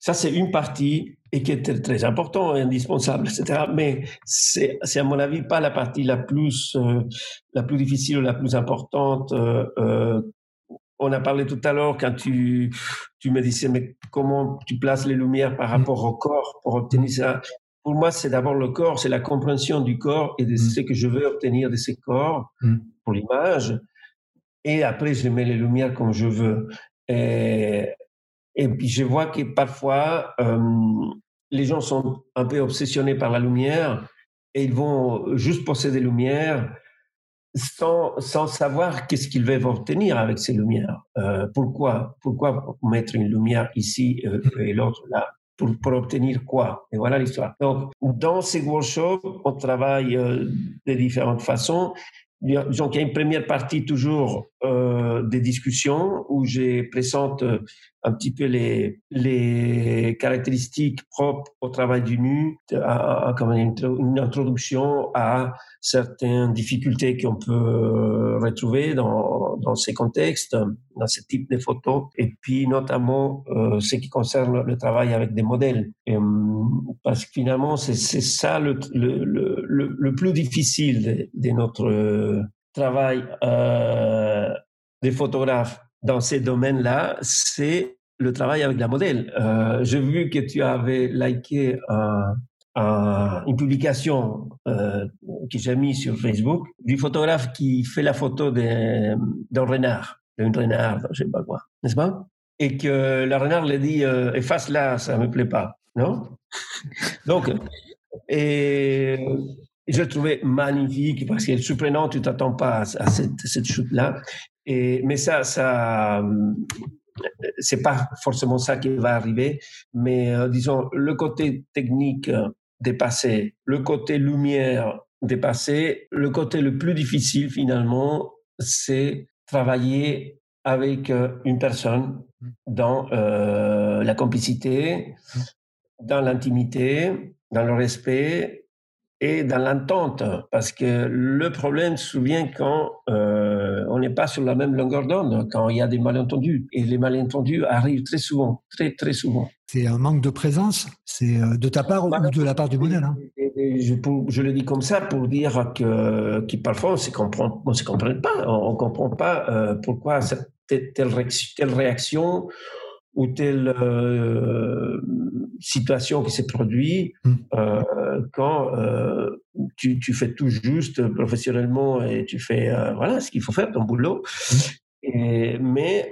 ça, c'est une partie et qui est très, important et indispensable, etc. Mais c'est, à mon avis, pas la partie la plus, euh, la plus difficile ou la plus importante. Euh, euh, on a parlé tout à l'heure quand tu, tu me disais, mais comment tu places les lumières par mmh. rapport au corps pour obtenir ça? Pour moi, c'est d'abord le corps, c'est la compréhension du corps et de mm. ce que je veux obtenir de ces corps mm. pour l'image. Et après, je mets les lumières comme je veux. Et, et puis, je vois que parfois, euh, les gens sont un peu obsessionnés par la lumière et ils vont juste poser des lumières sans, sans savoir qu'est-ce qu'ils veulent obtenir avec ces lumières. Euh, pourquoi Pourquoi mettre une lumière ici euh, et l'autre là? Pour, obtenir quoi? Et voilà l'histoire. Donc, dans ces workshops, on travaille euh, de différentes façons. Disons qu'il y a une première partie toujours euh, des discussions où je présente euh, un petit peu les, les caractéristiques propres au travail du nu, à, comme une, introduction à certaines difficultés qu'on peut retrouver dans, dans ces contextes, dans ce type de photos, et puis notamment euh, ce qui concerne le travail avec des modèles. parce que finalement, c'est ça le, le, le, le, plus difficile de, de notre travail euh, des photographes dans ces domaines-là, c'est le travail avec la modèle. Euh, J'ai vu que tu avais liké une publication euh, que j'ai mis sur Facebook du photographe qui fait la photo d'un renard, d'un renard, je sais pas quoi, n'est-ce pas? Et que le renard lui dit efface-la, ça me plaît pas, non? Donc, et je le trouvais magnifique parce qu'elle est surprenante, tu t'attends pas à, cette, cette chute-là. Mais ça, ça, c'est pas forcément ça qui va arriver, mais euh, disons, le côté technique dépassé, le côté lumière dépassé, le côté le plus difficile finalement, c'est travailler avec euh, une personne dans euh, la complicité, mmh. dans l'intimité, dans le respect et dans l'entente, parce que le problème souvent quand euh, on n'est pas sur la même longueur d'onde, quand il y a des malentendus, et les malentendus arrivent très souvent, très très souvent. C'est un manque de présence, c'est euh, de ta part ou de la part du modèle. Hein? je, je, le dis comme ça pour dire que, que parfois on ne se comprend, on se comprend pas, on ne comprend pas euh, pourquoi cette telle, telle réaction ou telle euh, situation qui s'est produite mmh. euh, quand euh, tu, tu, fais tout juste professionnellement et tu fais voilà ce qu'il faut faire ton boulot. Mmh. Et, mais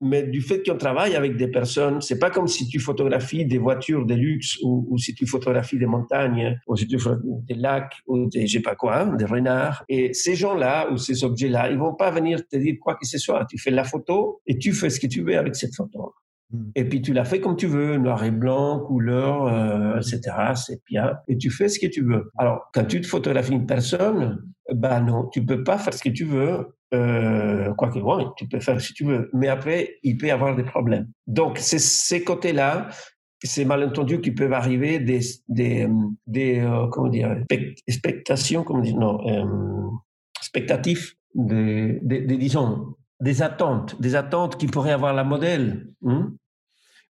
mais du fait qu'on travaille avec des personnes, c'est pas comme si tu photographies des voitures de luxe ou, ou si tu photographies des montagnes ou si tu photographies des lacs ou des, je sais pas quoi, des renards. Et ces gens-là ou ces objets-là, ils vont pas venir te dire quoi que ce soit. Tu fais la photo et tu fais ce que tu veux avec cette photo. Hmm. Et puis tu la fais comme tu veux, noir et blanc, couleur, euh, etc. C'est bien. Et tu fais ce que tu veux. Alors, quand tu te photographies une personne, ben non, tu peux pas faire ce que tu veux. Euh, quoi que bon, tu peux faire que tu veux. Mais après, il peut y avoir des problèmes. Donc, c'est ces côtés-là, ces malentendus qui peuvent arriver, des, des, des euh, comment dire, expectations, comment dire, non, euh, spectatifs, des, des, des disons, des attentes, des attentes qui pourraient avoir la modèle. Hein.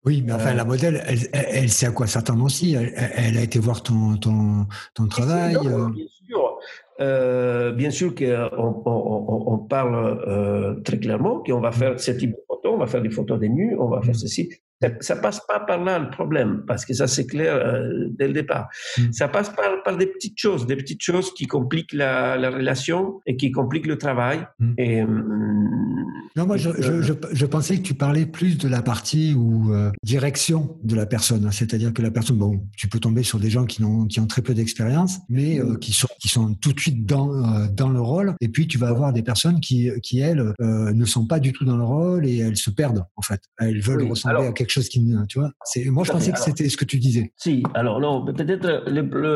oui, mais enfin, la euh. modèle, elle, elle, sait à quoi? S'attendre aussi. Elle, a été voir ton, ton, ton travail. Bien sûr. Euh, bien sûr qu'on on, on, parle très clairement qu'on va faire ce type de photos, on va faire des photos des nus, on va faire mm. ceci. Ça, passe pas par là le problème, parce que ça c'est clair euh, dès le départ. Mm. Ça passe par, par des petites choses, des petites choses qui compliquent la, la relation et qui compliquent le travail. Mm. Et, non, moi je, je, je, pensais que tu parlais plus de la partie ou euh, direction de la personne, c'est-à-dire que la personne, bon, tu peux tomber sur des gens qui ont, qui ont très peu d'expérience, mais euh, qui sont qui sont tout de suite dans dans le rôle, et puis tu vas avoir des personnes qui qui elles ne sont pas du tout dans le rôle et elles se perdent en fait. Elles veulent ressembler à quelque chose qui, tu vois. C'est, moi, je pensais que c'était ce que tu disais. Si, alors non, peut-être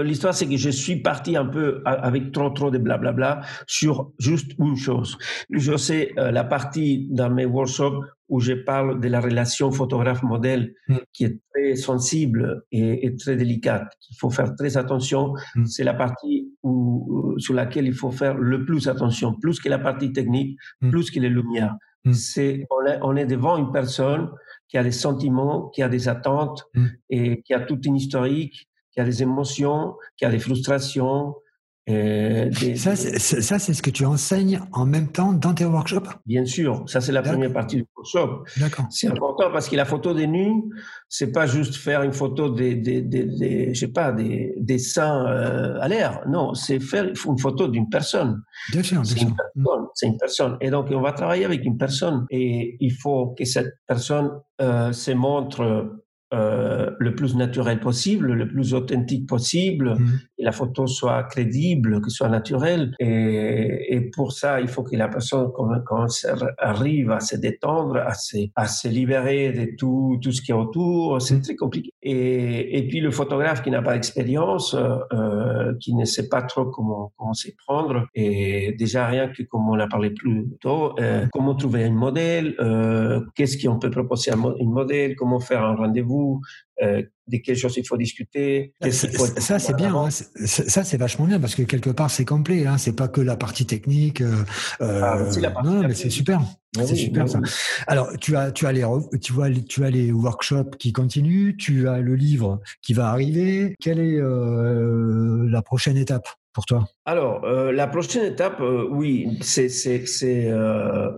l'histoire, c'est que je suis parti un peu avec trop, trop de blablabla sur juste une chose. Je sais euh, la partie dans mes workshops où je parle de la relation photographe-modèle mm. qui est très sensible et, très délicate, qu'il faut faire très attention. Mm. C'est la partie où, sur laquelle il faut faire le plus attention, plus que la partie technique, mm. plus que les lumières. C'est, on est, on est devant une personne qui a des sentiments, qui a des attentes mm. et qui a toute une historique, qui a des émotions, qui a des frustrations, euh, ça, c'est ce que tu enseignes en même temps dans tes workshops Bien sûr, ça c'est la première partie du workshop. D'accord. C'est important parce que la photo des nus, c'est pas juste faire une photo des, des, des, je sais pas, des, des seins euh, à l'air. Non, c'est faire une photo d'une personne. Bien sûr, c'est une, c'est une personne. Et donc on va travailler avec une personne et il faut que cette personne euh, se montre euh, le plus naturel possible, le plus authentique possible, mmh. et la photo soit crédible, que soit naturelle. Et, et pour ça, il faut que la personne commence, arrive à se détendre, à se, à se libérer de tout, tout ce qui est autour. C'est mmh. très compliqué. Et, et, puis le photographe qui n'a pas d'expérience, euh, qui ne sait pas trop comment, comment s'y prendre, et déjà rien que comme on a parlé plus tôt, euh, comment trouver un modèle, euh, qu'est-ce qu'on peut proposer à un modèle, comment faire un rendez-vous euh, de quelles choses il faut discuter. ça, c'est bien. Hein, ça, c'est vachement bien parce que quelque part, c'est complet. Hein, c'est pas que la partie technique. Euh, ah, non, mais c'est super. C'est super ça. Alors, tu as, tu as les, tu vois, tu as les workshops qui continuent. Tu as le livre qui va arriver. Quelle est euh, la prochaine étape pour toi? Alors, euh, la prochaine étape, euh, oui, c'est c'est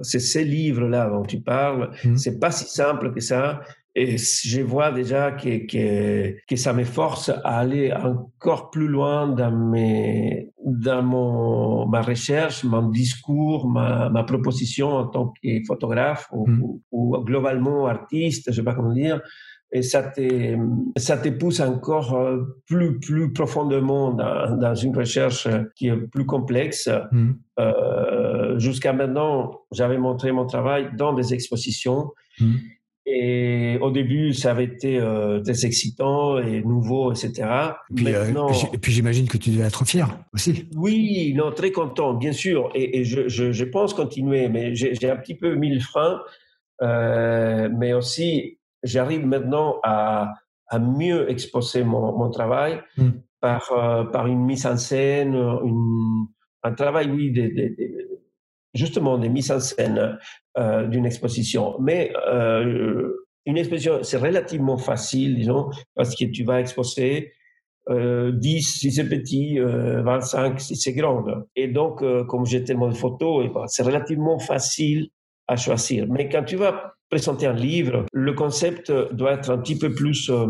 ces livres-là dont tu parles. Mmh. C'est pas si simple que ça. Et je vois déjà que, que, que ça me force à aller encore plus loin dans, mes, dans mon, ma recherche, mon discours, ma, ma proposition en tant que photographe ou, mm. ou, globalement artiste, je sais pas comment dire. Et ça te, ça te pousse encore euh, plus, plus profondément dans, dans une recherche qui est plus complexe. Mm. Euh, Jusqu'à maintenant, j'avais montré mon travail dans des expositions. Mm. Et au début, ça avait été euh, très excitant et nouveau, etc. Puis, euh, et puis j'imagine que tu devais être fier aussi. Oui, non, très content, bien sûr. Et, et je, je, je, pense continuer, mais j'ai un petit peu mis le frein. Euh, mais aussi, j'arrive maintenant à, à, mieux exposer mon, mon travail hmm. par, par une mise en scène, une, un travail, oui, justement des mises en scène euh, d'une exposition. Mais euh, une exposition, c'est relativement facile, disons, parce que tu vas exposer euh, 10 si c'est petit, euh, 25 si c'est grand. Et donc, euh, comme j'ai tellement de photos, c'est relativement facile à choisir. Mais quand tu vas présenter un livre, le concept doit être un petit peu plus euh,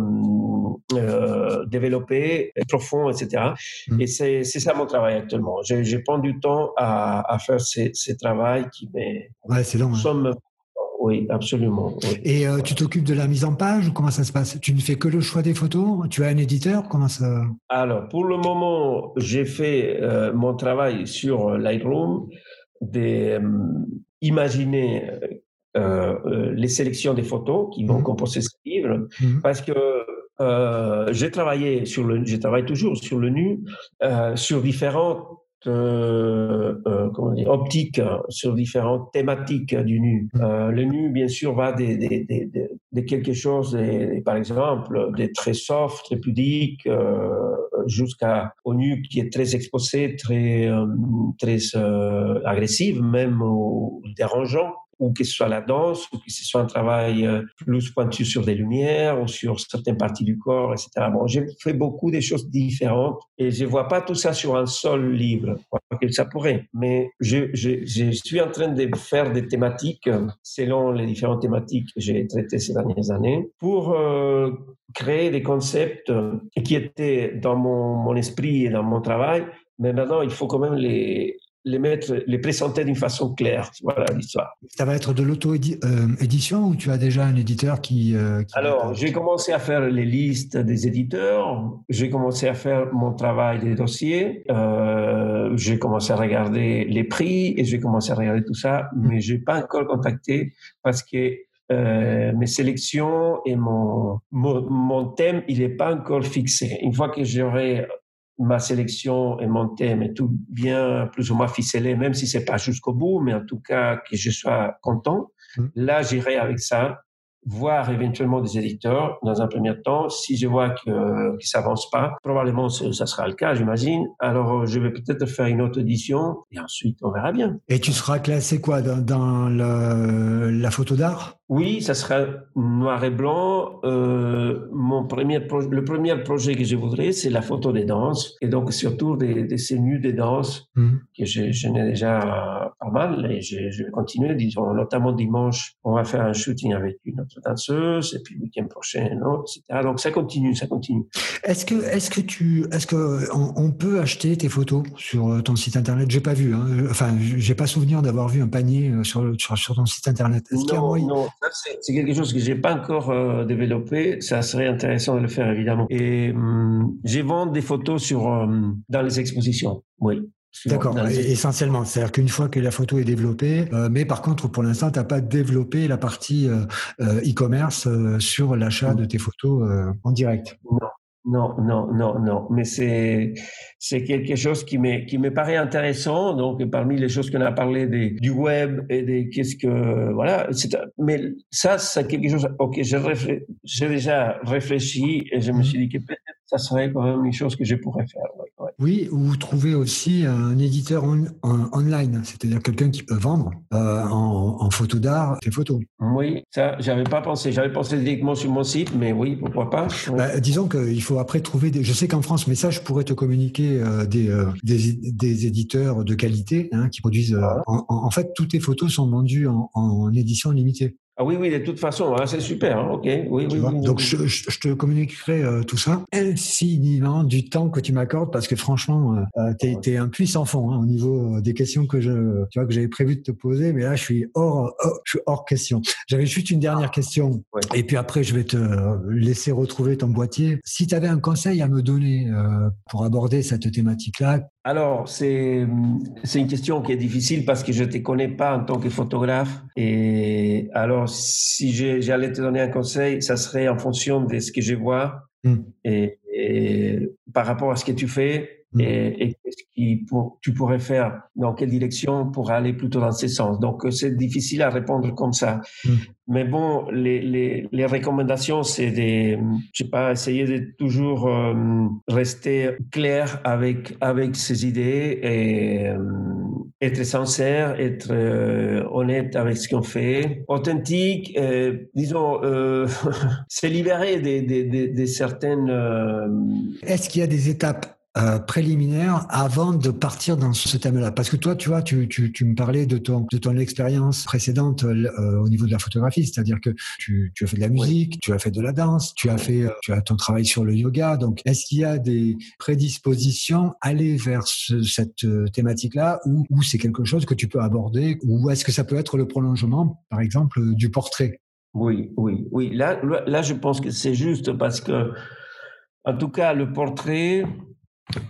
euh, développé, profond, etc. Et c'est ça mon travail actuellement. Je, je prends du temps à, à faire ce, ce travail qui m'est... Ouais, c'est long. Hein. Oui, absolument. Et euh, tu t'occupes de la mise en page ou comment ça se passe? Tu ne fais que le choix des photos? Tu as un éditeur? Comment ça? Alors, pour le moment, j'ai fait mon travail sur Lightroom, d'imaginer les sélections des photos qui vont mmh. composer ce livre, mmh. parce que euh, j'ai travaillé sur le, je travaille toujours sur le nu, euh, sur différentes euh, euh, comment dire, optiques, sur différentes thématiques du nu. Mmh. le nu, bien sûr, va de, de, de, de quelque chose, par exemple, de très soft, très pudique, jusqu'au nu qui est très exposé, très, très agressif, même ou dérangeant ou que ce soit la danse, ou que ce soit un travail euh, plus pointu sur des lumières ou sur certaines parties du corps, etc. Bon, j'ai fait beaucoup de choses différentes et je vois pas tout ça sur un seul livre. Ça pourrait, mais je, suis en train de faire des thématiques selon les différentes thématiques que j'ai traitées ces dernières années pour euh, créer des concepts qui étaient dans mon esprit et dans mon travail, mais maintenant il faut quand même les, les mettre, les présenter d'une façon claire. Voilà l'histoire. Ça va être de l'auto-édition ou tu as déjà un éditeur qui. Euh, Alors, j'ai commencé à faire les listes des éditeurs, j'ai commencé à faire mon travail des dossiers, euh, j'ai commencé à regarder les prix et j'ai commencé à regarder tout ça, mm. mais je n'ai pas encore contacté parce que euh, mes sélections et mon, mon, mon thème, il n'est pas encore fixé. Une fois que j'aurai ma sélection et mon thème est tout bien plus ou moins ficelé, même si c'est pas jusqu'au bout, mais en tout cas que je sois content. Mmh. Là, j'irai avec ça voir éventuellement des éditeurs dans un premier temps. Si je vois que, que ça avance pas, probablement ça sera le cas, j'imagine. Alors je vais peut-être faire une autre édition et ensuite on verra bien. Et tu seras classé quoi dans, dans le, la photo d'art? Oui, ça sera noir et blanc. Euh, mon premier le premier projet que je voudrais, c'est la photo des danses. Et donc, surtout des, des nus des danses, mmh. que je, je n'ai déjà pas mal. Et je, je, vais continuer, disons, notamment dimanche, on va faire un shooting avec une autre danseuse. Et puis, le week-end prochain, non, etc. Donc, ça continue, ça continue. Est-ce que, est-ce que tu, est-ce que on, peut acheter tes photos sur euh, ton site internet? J'ai pas vu, hein. enfin, j'ai pas souvenir d'avoir vu un panier euh, sur, sur, sur ton site internet. Est-ce non, non c'est quelque chose que j'ai pas encore euh, développé. Ça serait intéressant de le faire, évidemment. Et hum, j'ai vendu des photos sur, hum, dans les expositions. Oui. D'accord, essentiellement. C'est-à-dire qu'une fois que la photo est développée, euh, mais par contre, pour l'instant, tu n'as pas développé la partie euh, e-commerce sur l'achat de tes photos en direct. Non, non, non, non, non. Mais c'est c'est quelque chose qui me qui me paraît intéressant. Donc parmi les choses qu'on a parlé des, du web et des qu'est-ce que voilà. Mais ça, c'est quelque chose. Ok, j'ai déjà réfléchi et je me mmh. suis dit que peut-être ça serait quand même une chose que je pourrais faire. Oui, ou trouver aussi un éditeur online, c'est-à-dire quelqu'un qui peut vendre euh, en, photo d'art ses photos. Oui, ça, j'avais pas pensé. J'avais pensé directement sur mon site, mais oui, pourquoi pas. Bah, disons qu'il faut après trouver. Des, je sais qu'en France, mais ça, je pourrais te communiquer euh, des, euh, des, des, éditeurs de qualité hein, qui produisent. Ah. En, en, fait, toutes tes photos sont vendues en, en édition limitée. Ah oui, oui, de toute façon, hein, c'est super, hein, ok. Oui, oui, Donc, je, te communiquerai euh, tout ça infiniment du temps que tu m'accordes parce que franchement, euh, euh tu es, un puissant fond hein, au niveau euh, des questions que je, tu vois, que j'avais prévu de te poser, mais là, je suis hors, je suis hors question. J'avais juste une dernière question et puis après, je vais te laisser retrouver ton boîtier. Si tu avais un conseil à me donner pour aborder cette thématique-là, alors, c'est, c'est une question qui est difficile parce que je ne te connais pas en tant que photographe. Et alors, si j'allais te donner un conseil, ça serait en fonction de ce que je vois hmm. et, par rapport à ce que tu fais Mm. et, qu'est-ce qui pour, tu pourrais faire, dans quelle direction pour aller plutôt dans ce sens? Donc, euh, c'est difficile à répondre comme ça. Mm. Mais bon, les, les, les recommandations, c'est de, je sais pas, essayer de toujours euh, rester clair avec, avec ses idées et euh, être sincère, être honnête avec ce qu'on fait, authentique, disons, se libérer de, de, de, de certaines... Est-ce qu'il y a des étapes euh, préliminaire avant de partir dans ce thème-là Parce que toi, tu vois, tu, tu, tu me parlais de ton, de ton expérience précédente euh, au niveau de la photographie, c'est-à-dire que tu, tu as fait de la musique, tu as fait de la danse, tu as fait, euh, tu as ton travail sur le yoga. Donc, est-ce qu'il y a des prédispositions à aller vers cette thématique-là ou, ou c'est quelque chose que tu peux aborder ou est-ce que ça peut être le prolongement, par exemple, du portrait? Oui, oui, oui. Là, là, je pense que c'est juste parce que, en tout cas, le portrait,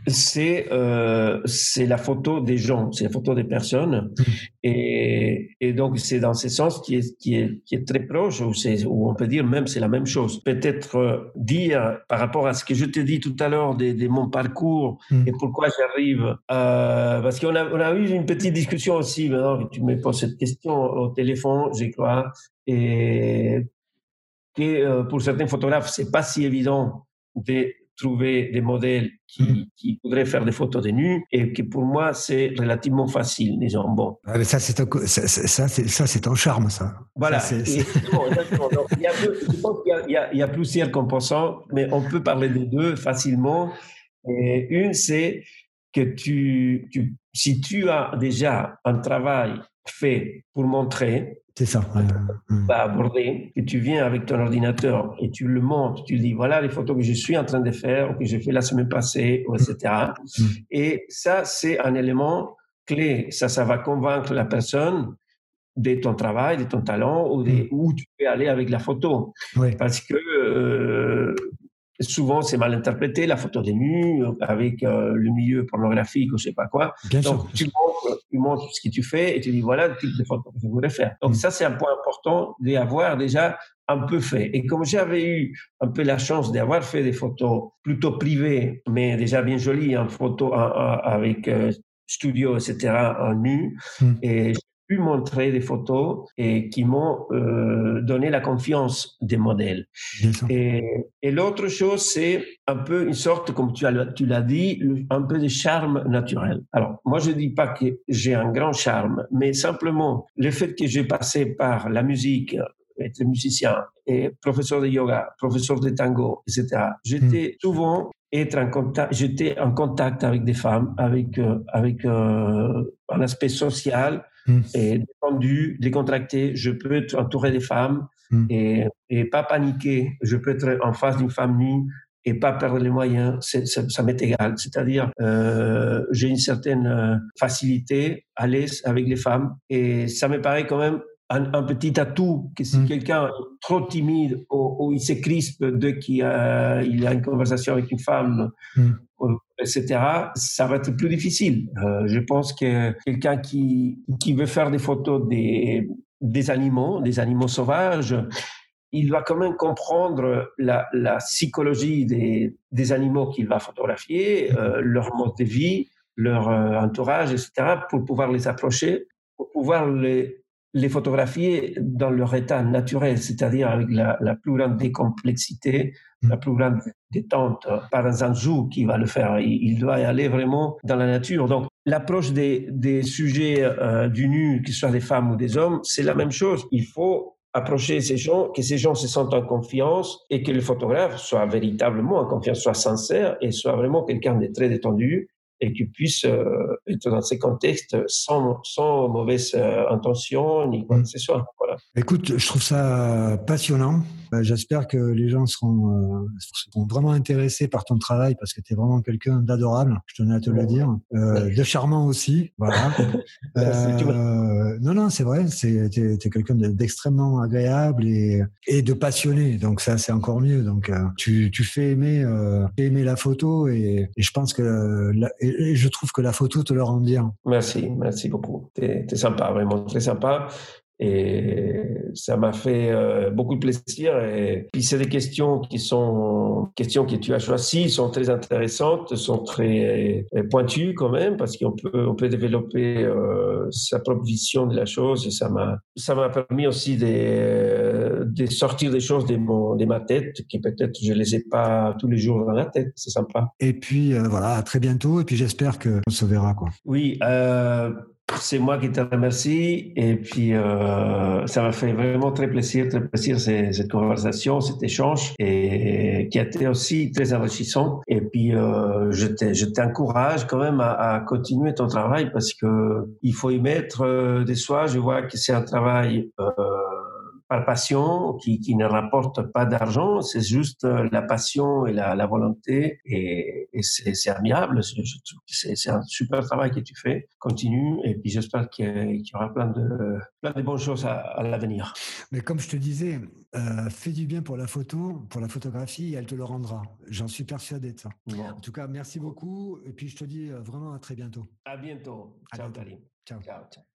c'est euh, c'est la photo des gens, c'est la photo des personnes, mmh. et, et donc c'est dans ce sens qui est qui est qui est très proche, ou c'est où on peut dire même c'est la même chose. Peut-être euh, dire par rapport à ce que je te dis tout à l'heure de, de, mon parcours mmh. et pourquoi j'arrive, euh, parce qu'on a on a eu une petite discussion aussi maintenant que tu me poses cette question au téléphone, je crois, et que euh, pour certains photographes c'est pas si évident de trouver des modèles qui, Mm. qui voudraient faire des photos de nus et que pour moi, c'est relativement facile, disons. Bon, Ah, mais ça, c'est co- ça, ça, c'est, ça, c'est ton charme, ça. voilà. Ça, c'est- Et- c'est- exactement, exactement. Donc, il y a deux- je pense qu'il y a- il y, a, il y a plusieurs composants, mais on peut parler des deux facilement. Et une, c'est que tu, tu, si tu as déjà un travail fait pour montrer, c'est ça. pas aborder, et tu viens avec ton ordinateur et tu le montres, tu dis voilà les photos que je suis en train de faire ou que j'ai fait la semaine passée, ou etc. Mm. Et ça, c'est un élément clé. Ça, ça va convaincre la personne de ton travail, de ton talent, ou de, où tu peux aller avec la photo. Parce que euh, souvent, c'est mal interprété, la photo des nus, avec euh, le milieu pornographique ou je sais pas quoi. Bien sûr. Donc, tu montres, tu montres ce que tu fais et tu dis voilà le type de photo que je voudrais faire. Donc, Mm. ça, c'est un point important d'avoir déjà un peu fait. Et comme j'avais eu un peu la chance d'avoir fait des photos plutôt privées, mais déjà bien jolies, en photo avec euh, studio, etc., en nu, Mm. et pu montrer des photos et qui m'ont euh, donné la confiance des modèles. Et, et l'autre chose, c'est un peu une sorte, comme tu as- tu l'as dit, un peu de charme naturel. Alors, moi, je dis pas que j'ai un grand charme, mais simplement le fait que j'ai passé par la musique, être musicien et professeur de yoga, professeur de tango, etc. J'étais souvent être en contact, j'étais en contact avec des femmes, avec euh, avec euh, un aspect social Mm. et détendu, décontracté. Je peux être entouré des femmes Mm. et, et pas paniquer. Je peux être en face d'une femme nue et pas perdre les moyens. C'est- ça ça m'est égal. C'est-à-dire, euh, j'ai une certaine euh, facilité, à l'aise avec les femmes et ça me paraît quand même un, un petit atout que si Mm. quelqu'un est trop timide ou, ou il se crispe dès qu'il a, il a une conversation avec une femme, Mm. euh, etc., ça va être plus difficile. Euh, je pense que quelqu'un qui, qui veut faire des photos des, des animaux, des animaux sauvages, il va quand même comprendre la, la psychologie des, des animaux qu'il va photographier, euh, leur mode de vie, leur euh, entourage, etc., pour pouvoir les approcher, pour pouvoir les, les photographier dans leur état naturel, c'est-à-dire avec la, la plus grande décomplexité, Mm. la plus grande détente, pas dans un zoo qui va le faire. Il, il doit y aller vraiment dans la nature. Donc, l'approche des, des sujets euh, du nu, que ce soit des femmes ou des hommes, c'est la même chose. Il faut approcher ces gens, que ces gens se sentent en confiance et que le photographe soit véritablement en confiance, soit sincère et soit vraiment quelqu'un de très détendu et qui puisse euh, être dans ces contextes sans, sans mauvaise euh, intention ni quoi que ce soit. Voilà. Écoute, je trouve ça passionnant. Euh, J'espère que les gens seront, euh, seront vraiment intéressés par ton travail parce que tu es vraiment quelqu'un d'adorable, je tenais à te le dire. Euh, de charmant aussi, voilà. Tu Euh, non, non, c'est vrai, t'es es, quelqu'un de- d'extrêmement agréable et, et de passionné. Donc ça, c'est encore mieux. Donc tu, tu fais aimer, aimer la photo et, et je pense que la, et, et je trouve que la photo te le rend bien. Merci, merci beaucoup. T'es es sympa, vraiment très sympa. Et ça m'a fait euh, beaucoup de plaisir. Et puis c'est des questions qui sont questions que tu as choisies, sont très intéressantes, sont très euh, pointues quand même, parce qu'on peut on peut développer euh, sa propre vision de la chose. Et ça m'a ça m'a permis aussi de, de sortir des choses de mon de ma tête qui peut-être je les ai pas tous les jours dans la tête. C'est sympa. Et puis euh, voilà, à très bientôt. Et puis j'espère que on se verra quoi. Oui. C'est moi qui te remercie et puis euh, ça m'a fait vraiment très plaisir, très plaisir cette conversation, cet échange et qui a été aussi très enrichissant. Et puis euh, je t'encourage quand même à, à, continuer ton travail parce que il faut y mettre euh, des soins. Je vois que c'est un travail euh, par passion, qui, qui, ne rapporte pas d'argent, c'est juste euh, la passion et la, la volonté, et, et c'est que c'est un super travail que tu fais. Continue, et puis j'espère qu'il y, aura plein de, plein de bonnes choses à, à l'avenir. Mais comme je te disais, euh, fais du bien pour la photo, pour la photographie, et elle te le rendra. J'en suis persuadé de ça. Bon. En tout cas, merci beaucoup, et puis je te dis vraiment à très bientôt. À bientôt. À ciao, bientôt. Ciao. ciao, ciao.